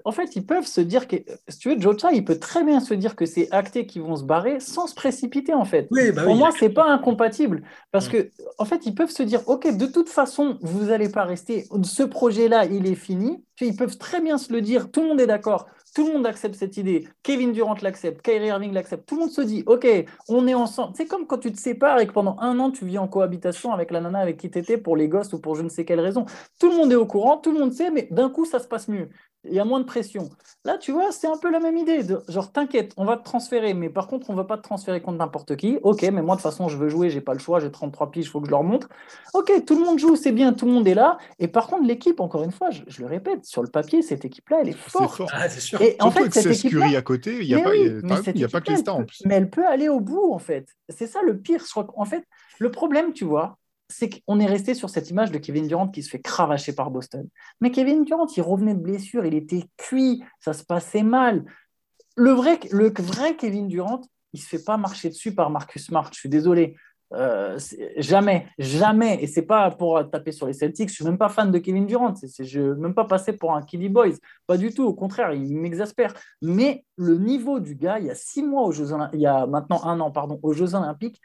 [SPEAKER 3] En fait, ils peuvent se dire que, si tu veux, Jocha, il peut très bien se dire que c'est acté qu'ils vont se barrer sans se précipiter, en fait.
[SPEAKER 2] Bah
[SPEAKER 3] Pour moi, c'est pas incompatible. Parce que, en fait, ils peuvent se dire, OK, de toute façon, vous n'allez pas rester. Ce projet-là, il est fini. Ils peuvent très bien se le dire. Tout le monde est d'accord. Tout le monde accepte cette idée. Kevin Durant l'accepte, Kyrie Irving l'accepte. Tout le monde se dit, OK, on est ensemble. C'est comme quand tu te sépares et que pendant un an, tu vis en cohabitation avec la nana avec qui tu étais pour les gosses ou pour je ne sais quelle raison. Tout le monde est au courant, tout le monde sait, mais d'un coup, ça se passe mieux il y a moins de pression. Là, tu vois, c'est un peu la même idée. De, genre, t'inquiète, on va te transférer, mais par contre, on ne va pas te transférer contre n'importe qui. Ok, mais moi, de toute façon, je veux jouer, j'ai pas le choix, j'ai 33 piges, il faut que je leur montre. Ok, tout le monde joue, c'est bien, tout le monde est là. Et par contre, l'équipe, encore une fois, je, le répète, sur le papier, cette équipe-là, elle est forte.
[SPEAKER 2] Fort. Ah, c'est sûr.
[SPEAKER 1] Et en fait, cette équipe à côté, il n'y a, pas, a pas que les stars en plus.
[SPEAKER 3] Mais elle peut aller au bout, en fait. C'est ça le pire. Je crois en fait, le problème, tu vois, c'est qu'on est resté sur cette image de Kevin Durant qui se fait cravacher par Boston. Mais Kevin Durant, il revenait de blessure, il était cuit, ça se passait mal. Le vrai, Kevin Durant, il se fait pas marcher dessus par Marcus Smart. Je suis désolé. Euh, jamais, jamais. Et c'est pas pour taper sur les Celtics. Je suis même pas fan de Kevin Durant. je ne même pas passé pour un Killy Boys. Pas du tout. Au contraire, il m'exaspère. Mais le niveau du gars, il y a six mois aux Jeux il y a maintenant un an, pardon, aux Jeux Olympiques,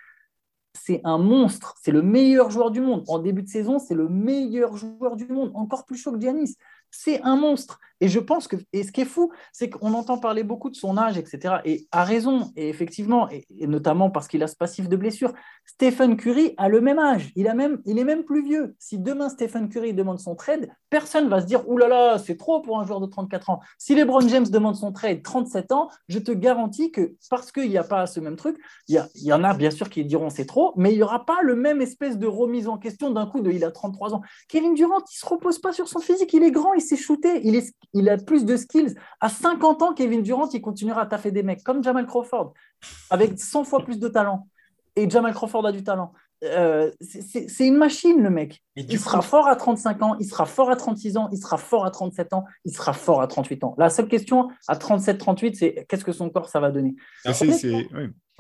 [SPEAKER 3] c'est un monstre, c'est le meilleur joueur du monde. En début de saison, c'est le meilleur joueur du monde, encore plus chaud que Giannis c'est un monstre. Et je pense que, et ce qui est fou, c'est qu'on entend parler beaucoup de son âge, etc. Et a raison, et effectivement, et, notamment parce qu'il a ce passif de blessure. Stephen Curry a le même âge, il, a même, il est même plus vieux. Si demain Stephen Curry demande son trade, personne va se dire Ouh là là, c'est trop pour un joueur de 34 ans. Si LeBron James demande son trade 37 ans, je te garantis que parce qu'il n'y a pas ce même truc, il y, y, en a bien sûr qui diront c'est trop, mais il n'y aura pas le même espèce de remise en question d'un coup de il a 33 ans. Kevin Durant, il ne se repose pas sur son physique, il est grand, il s'est shooté, il, a plus de skills. À 50 ans, Kevin Durant, il continuera à taffer des mecs comme Jamal Crawford, avec 100 fois plus de talent. Et Jamal Crawford a du talent. Euh, c'est une machine, le mec. il sera fort à 35 ans, il sera fort à 36 ans, il sera fort à 37 ans, il sera fort à 38 ans. La seule question à 37-38, c'est qu'est-ce que son corps ça va donner?
[SPEAKER 1] Ah,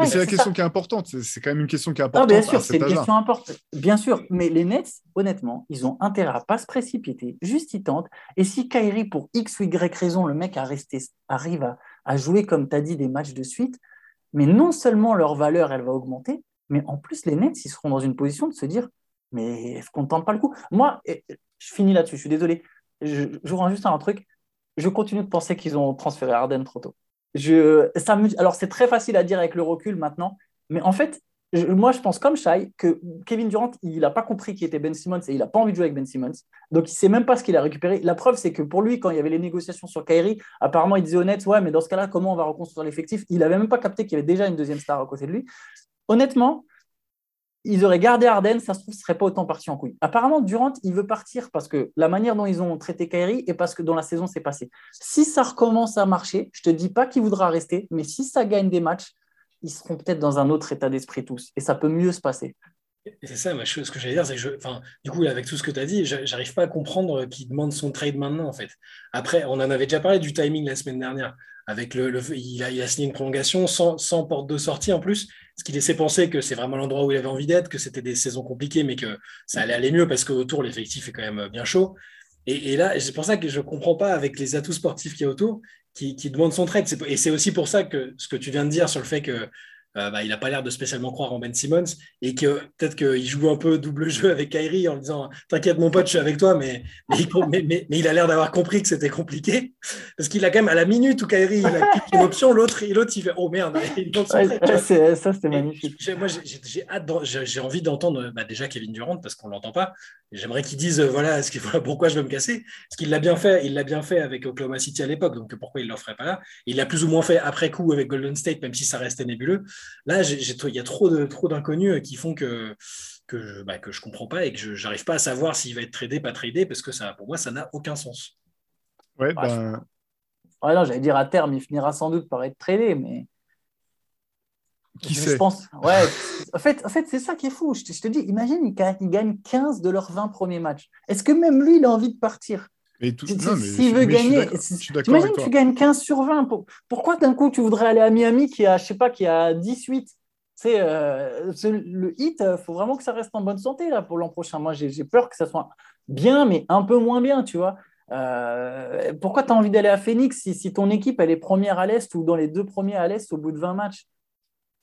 [SPEAKER 1] c'est la question qui est importante. C'est quand même une question qui est importante.
[SPEAKER 3] bien sûr, c'est une question importante. Bien sûr, mais les Nets, honnêtement, ils ont intérêt à pas se précipiter. Juste ils tentent. Et si Kyrie, pour X ou Y raison, le mec a resté, arrive à, à jouer, comme tu as dit, des matchs de suite, mais non seulement leur valeur, elle va augmenter, mais en plus, les Nets, ils seront dans une position de se dire mais ne tente pas le coup? Moi, je finis là-dessus, je suis désolé. Je, je rends juste un truc. je continue de penser qu'ils ont transféré Arden trop tôt. Je, ça, alors, c'est très facile à dire avec le recul maintenant, mais en fait, moi, je pense comme Shai que Kevin Durant, il n'a pas compris qui était Ben Simmons et il n'a pas envie de jouer avec Ben Simmons. Donc, il ne sait même pas ce qu'il a récupéré. La preuve, c'est que pour lui, quand il y avait les négociations sur Kyrie, apparemment, il disait honnête, ouais, mais dans ce cas-là, comment on va reconstruire l'effectif? Il n'avait même pas capté qu'il y avait déjà une deuxième star à côté de lui. Honnêtement, ils auraient gardé Arden, ça se trouve, ce serait pas autant parti en couille. Apparemment, Durant, il veut partir parce que la manière dont ils ont traité Kyrie et parce que dans la saison s'est passée. Si ça recommence à marcher, je te dis pas qu'il voudra rester, mais si ça gagne des matchs, ils seront peut-être dans un autre état d'esprit tous et ça peut mieux se passer.
[SPEAKER 2] C'est ça, ce que j'allais dire, c'est que je, du coup, avec tout ce que tu as dit, j'arrive pas à comprendre qu'il demande son trade maintenant, en fait. Après, on en avait déjà parlé du timing la semaine dernière. Avec le, il, a, il, a, signé une prolongation sans, sans, porte de sortie en plus, ce qui laissait penser que c'est vraiment l'endroit où il avait envie d'être, que c'était des saisons compliquées, mais que ça allait aller mieux parce qu'autour, l'effectif est quand même bien chaud. Et, là, c'est pour ça que je ne comprends pas avec les atouts sportifs qu'il y a autour, qui, qui demandent son trade. Et c'est aussi pour ça que ce que tu viens de dire sur le fait que euh, bah, il n'a pas l'air de spécialement croire en Ben Simmons et que peut-être qu'il joue un peu double jeu avec Kyrie en disant T'inquiète, mon pote, je suis avec toi, mais, mais, il a l'air d'avoir compris que c'était compliqué parce qu'il a quand même à la minute où Kyrie il a une option, l'autre il fait Oh merde,
[SPEAKER 3] ça c'était magnifique.
[SPEAKER 2] Moi j'ai hâte, j'ai envie d'entendre bah, déjà Kevin Durant parce qu'on ne l'entend pas. J'aimerais qu'il dise voilà, ce voilà pourquoi je veux me casser? Parce qu'il l'a bien fait, il l'a bien fait avec Oklahoma City à l'époque, donc pourquoi il ne le ferait pas là? Il l'a plus ou moins fait après coup avec Golden State, même si ça restait nébuleux. Là, il y a trop de trop d'inconnus qui font que que je, bah, que je comprends pas et que je n'arrive pas à savoir s'il va être tradé, pas tradé, parce que ça, pour moi, ça n'a aucun sens.
[SPEAKER 1] Ouais, ben...
[SPEAKER 3] non, j'allais dire à terme, il finira sans doute par être tradé, mais.
[SPEAKER 1] Qui sait?
[SPEAKER 3] pense, ouais, en fait, en fait c'est ça qui est fou. Je te, dis, imagine, il gagne 15 de leurs 20 premiers matchs. Est-ce que même lui, il a envie de partir?
[SPEAKER 1] S'il
[SPEAKER 3] veut gagner, imagine tu gagnes 15 sur 20. Pourquoi d'un coup tu voudrais aller à Miami qui a, je sais pas, qui a 18 c'est euh, le hit, il faut vraiment que ça reste en bonne santé là pour l'an prochain. Moi, j'ai peur que ça soit bien, mais un peu moins bien, tu vois. Euh, pourquoi tu as envie d'aller à Phoenix si, si, ton équipe elle est première à l'Est ou dans les deux premiers à l'Est au bout de 20 matchs?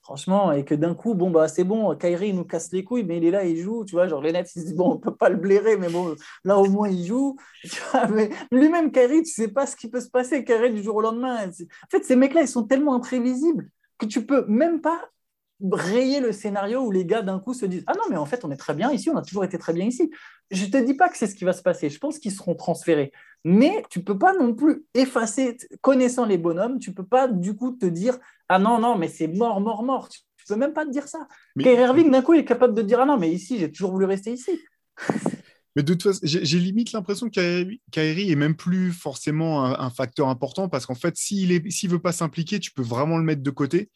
[SPEAKER 3] Franchement, et que d'un coup, bon, bah, c'est bon, Kyrie nous casse les couilles, mais il est là, il joue, tu vois, genre les Nets, ils se disent, bon, on peut pas le blairer, mais bon, là au moins il joue. mais lui-même, Kyrie, tu sais pas ce qui peut se passer, Kyrie, du jour au lendemain. En fait, ces mecs-là, ils sont tellement imprévisibles que tu peux même pas rayer le scénario où les gars d'un coup se disent Ah non, mais en fait, on est très bien ici, on a toujours été très bien ici. Je ne te dis pas que c'est ce qui va se passer, je pense qu'ils seront transférés. Mais tu ne peux pas non plus effacer, connaissant les bonhommes, tu ne peux pas du coup te dire Ah non, non, mais c'est mort, mort, mort. Tu ne peux même pas te dire ça. Mais... Kyrie Irving, d'un coup, il est capable de dire Ah non, mais ici, j'ai toujours voulu rester ici.
[SPEAKER 1] Mais de toute façon, j'ai limite l'impression que Kyrie est même plus forcément un, facteur important parce qu'en fait, s'il ne veut pas s'impliquer, tu peux vraiment le mettre de côté.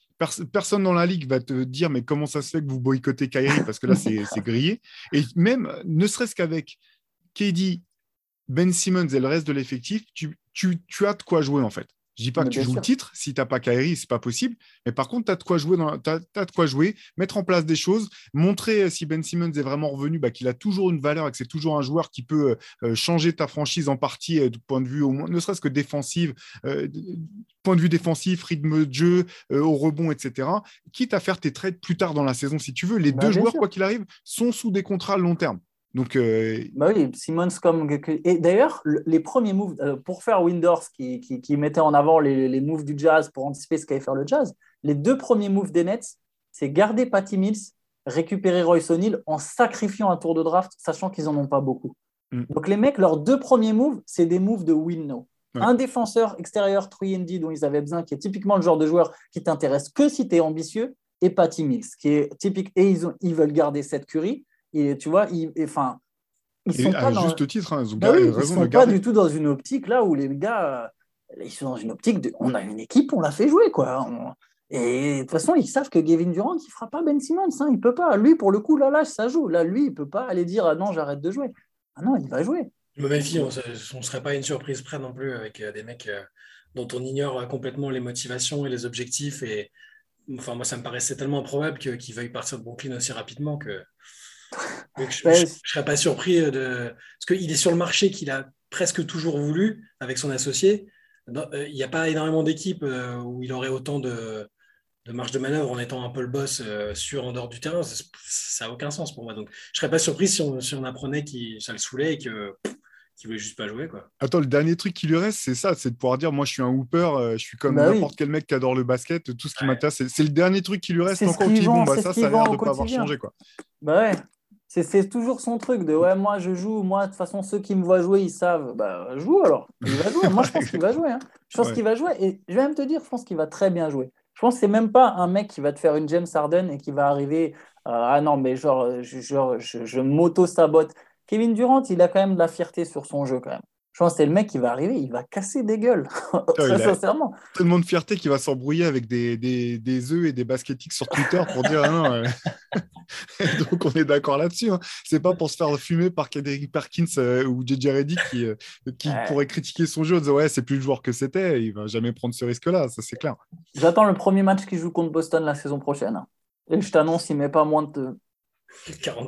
[SPEAKER 1] personne dans la ligue va te dire mais comment ça se fait que vous boycottez Kyrie? Parce que là, c'est grillé. Et même, ne serait-ce qu'avec KD, Ben Simmons et le reste de l'effectif, tu, tu, tu as de quoi jouer en fait. Je dis pas que tu joues le titre, si tu n'as pas Kairi, c'est pas possible. Mais par contre, tu as de quoi jouer, dans, de quoi jouer, mettre en place des choses, montrer euh, si Ben Simmons est vraiment revenu, bah, qu'il a toujours une valeur et que c'est toujours un joueur qui peut euh, euh, changer ta franchise en partie du point de vue, au moins, ne serait-ce que défensive, point de vue défensif, rythme de jeu, au rebond, etc. Quitte à faire tes trades plus tard dans la saison si tu veux. Les bah, deux joueurs, quoi qu'il arrive, sont sous des contrats long terme. Donc,
[SPEAKER 3] euh, bah oui, Simmons comme. Et d'ailleurs, les premiers moves, euh, pour faire Windors qui, qui, mettait en avant les, les, moves du jazz pour anticiper ce qu'allait faire le jazz, les deux premiers moves des Nets, c'est garder Patty Mills, récupérer Royce O'Neill en sacrifiant un tour de draft, sachant qu'ils n'en ont pas beaucoup. Mm. Donc les mecs, leurs deux premiers moves, c'est des moves de win-no. Un défenseur extérieur 3D dont ils avaient besoin, qui est typiquement le genre de joueur qui t'intéresse que si tu es ambitieux, et Patty Mills, qui est typique. Et ils, ont, ils veulent garder cette curie. Et tu vois, ils, enfin,
[SPEAKER 1] ils sont pas dans... juste titre, hein,
[SPEAKER 3] ils, bah sont pas du tout dans une optique là où les gars, euh, ils sont dans une optique de, on a une équipe, on l'a fait jouer quoi. Et de toute façon, ils savent que Gavin Durant, il fera pas Ben Simmons, hein, il peut pas. Lui, pour le coup, là, là, ça joue. Là, lui, il peut pas aller dire, ah non, j'arrête de jouer. Ah non, il va jouer.
[SPEAKER 2] Je me méfie, on ne serait pas une surprise près non plus avec euh, des mecs euh, dont on ignore complètement les motivations et les objectifs. Et enfin, moi, ça me paraissait tellement improbable qu'ils veuillent partir de Brooklyn aussi rapidement que je ne serais pas surpris de. Parce qu'il est sur le marché qu'il a presque toujours voulu avec son associé. Euh, il n'y a pas énormément d'équipes euh, où il aurait autant de, de, marge de manœuvre en étant un peu le boss euh, sur en dehors du terrain. Ça n'a aucun sens pour moi. Donc, je ne serais pas surpris si on, si on apprenait que ça le saoulait et qu'il qui voulait juste pas jouer. Quoi.
[SPEAKER 1] Attends, le dernier truc qui lui reste, c'est ça, c'est de pouvoir dire moi je suis un hooper, je suis comme
[SPEAKER 3] Bah oui.
[SPEAKER 1] n'importe quel mec qui adore le basket, tout ce qui
[SPEAKER 2] Ouais.
[SPEAKER 1] m'intéresse. C'est- le dernier truc qui lui reste encore qui bon, bah ça, ça a l'air de pas avoir changé. Quoi.
[SPEAKER 3] Bah ouais, c'est toujours son truc de ouais, moi je joue, moi de toute façon ceux qui me voient jouer ils savent, bah joue alors, il va jouer. Moi je pense qu'il va jouer, hein. je pense
[SPEAKER 1] Ouais.
[SPEAKER 3] qu'il va jouer et je vais même te dire, je pense qu'il va très bien jouer. Je pense que c'est même pas un mec qui va te faire une James Harden et qui va arriver, euh, ah non mais genre, je, je, je m'auto-sabote. Kevin Durant, il a quand même de la fierté sur son jeu quand même. Je pense que c'est le mec qui va arriver, il va casser des gueules, très sincèrement.
[SPEAKER 1] Tellement de fierté qu'il va s'embrouiller avec des, des, des œufs et des basketiques sur Twitter pour dire ah non. euh. Donc on est d'accord là-dessus. hein. C'est pas pour se faire fumer par Kendrick Perkins euh, ou JJ Reddick qui, euh, qui
[SPEAKER 3] Ouais.
[SPEAKER 1] pourrait critiquer son jeu en disant ouais c'est plus le joueur que c'était. Il va jamais prendre ce risque-là, ça c'est clair.
[SPEAKER 3] J'attends le premier match qu'il joue contre Boston la saison prochaine. Et je t'annonce, il met pas moins de,
[SPEAKER 2] 45.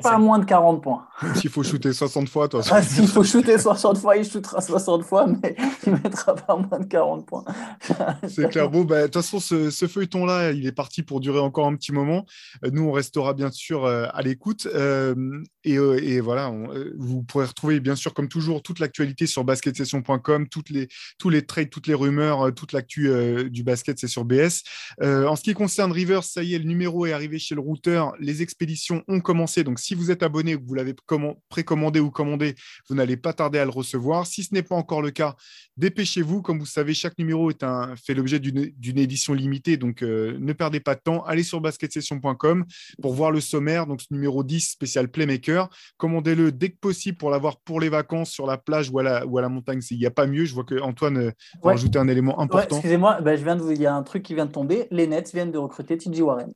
[SPEAKER 3] Pas moins de 40 points.
[SPEAKER 1] S'il faut shooter 60 fois, toi.
[SPEAKER 3] Ah, S'il faut shooter 60 fois, il shootera 60 fois, mais il mettra pas moins de 40 points.
[SPEAKER 1] C'est clair. Bon, bah, de toute façon, ce, ce feuilleton-là, il est parti pour durer encore un petit moment. Euh, nous, on restera bien sûr euh, à l'écoute. Euh, et, euh, et voilà, on- euh, vous pourrez retrouver, bien sûr, comme toujours, toute l'actualité sur basketsession.com, toutes les, tous les trades, toutes les rumeurs, euh, toute l'actu euh, du basket, c'est sur BS. Euh, en ce qui concerne Rivers, ça y est, le numéro est arrivé chez le routeur. Les expéditions ont commencé. Donc, si vous êtes abonné ou que vous l'avez comman- précommandé ou commandé, vous n'allez pas tarder à le recevoir. Si ce n'est pas encore le cas, dépêchez-vous. Comme vous savez, chaque numéro est un, fait l'objet d'une édition limitée. Donc, euh, ne perdez pas de temps. Allez sur basketsession.com pour voir le sommaire. Donc, ce numéro 10 spécial Playmaker. Commandez-le dès que possible pour l'avoir pour les vacances sur la plage ou à la, ou à la montagne. Il n'y a pas mieux. Je vois que Antoine euh,
[SPEAKER 3] Ouais.
[SPEAKER 1] rajouter un élément
[SPEAKER 3] Ouais,
[SPEAKER 1] important.
[SPEAKER 3] excusez-moi, je viens de vous- il y a un truc qui vient de tomber. Les Nets viennent de recruter TJ Warren.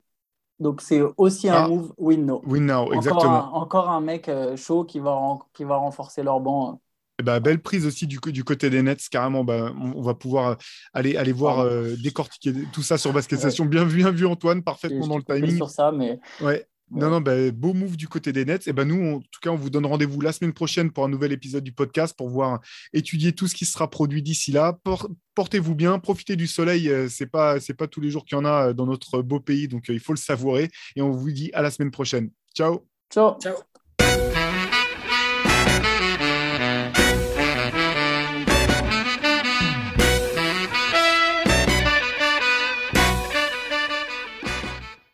[SPEAKER 3] Donc c'est aussi un
[SPEAKER 1] Ah.
[SPEAKER 3] move win-no.
[SPEAKER 1] win now,
[SPEAKER 3] Encore
[SPEAKER 1] exactement.
[SPEAKER 3] un, encore un mec euh, chaud qui va, qui va renforcer leur banc.
[SPEAKER 1] Eh ben, belle prise aussi du, côté des Nets, carrément. ben, on, on va pouvoir euh, aller, aller voir euh, décortiquer tout ça sur Basket Session. Bien vu, bien vu, Antoine, parfaitement dans le timing.
[SPEAKER 3] sur ça, mais
[SPEAKER 1] Ouais. Non, non, bah, beau move du côté des Nets. Et ben nous, en tout cas, on vous donne rendez-vous la semaine prochaine pour un nouvel épisode du podcast pour voir étudier tout ce qui sera produit d'ici là. Por- Portez-vous bien, profitez du soleil. euh, C'est pas, c'est pas tous les jours qu'il y en a euh, dans notre beau pays, donc euh, il faut le savourer. Et on vous dit à la semaine prochaine. Ciao.
[SPEAKER 3] ciao.
[SPEAKER 2] Ciao.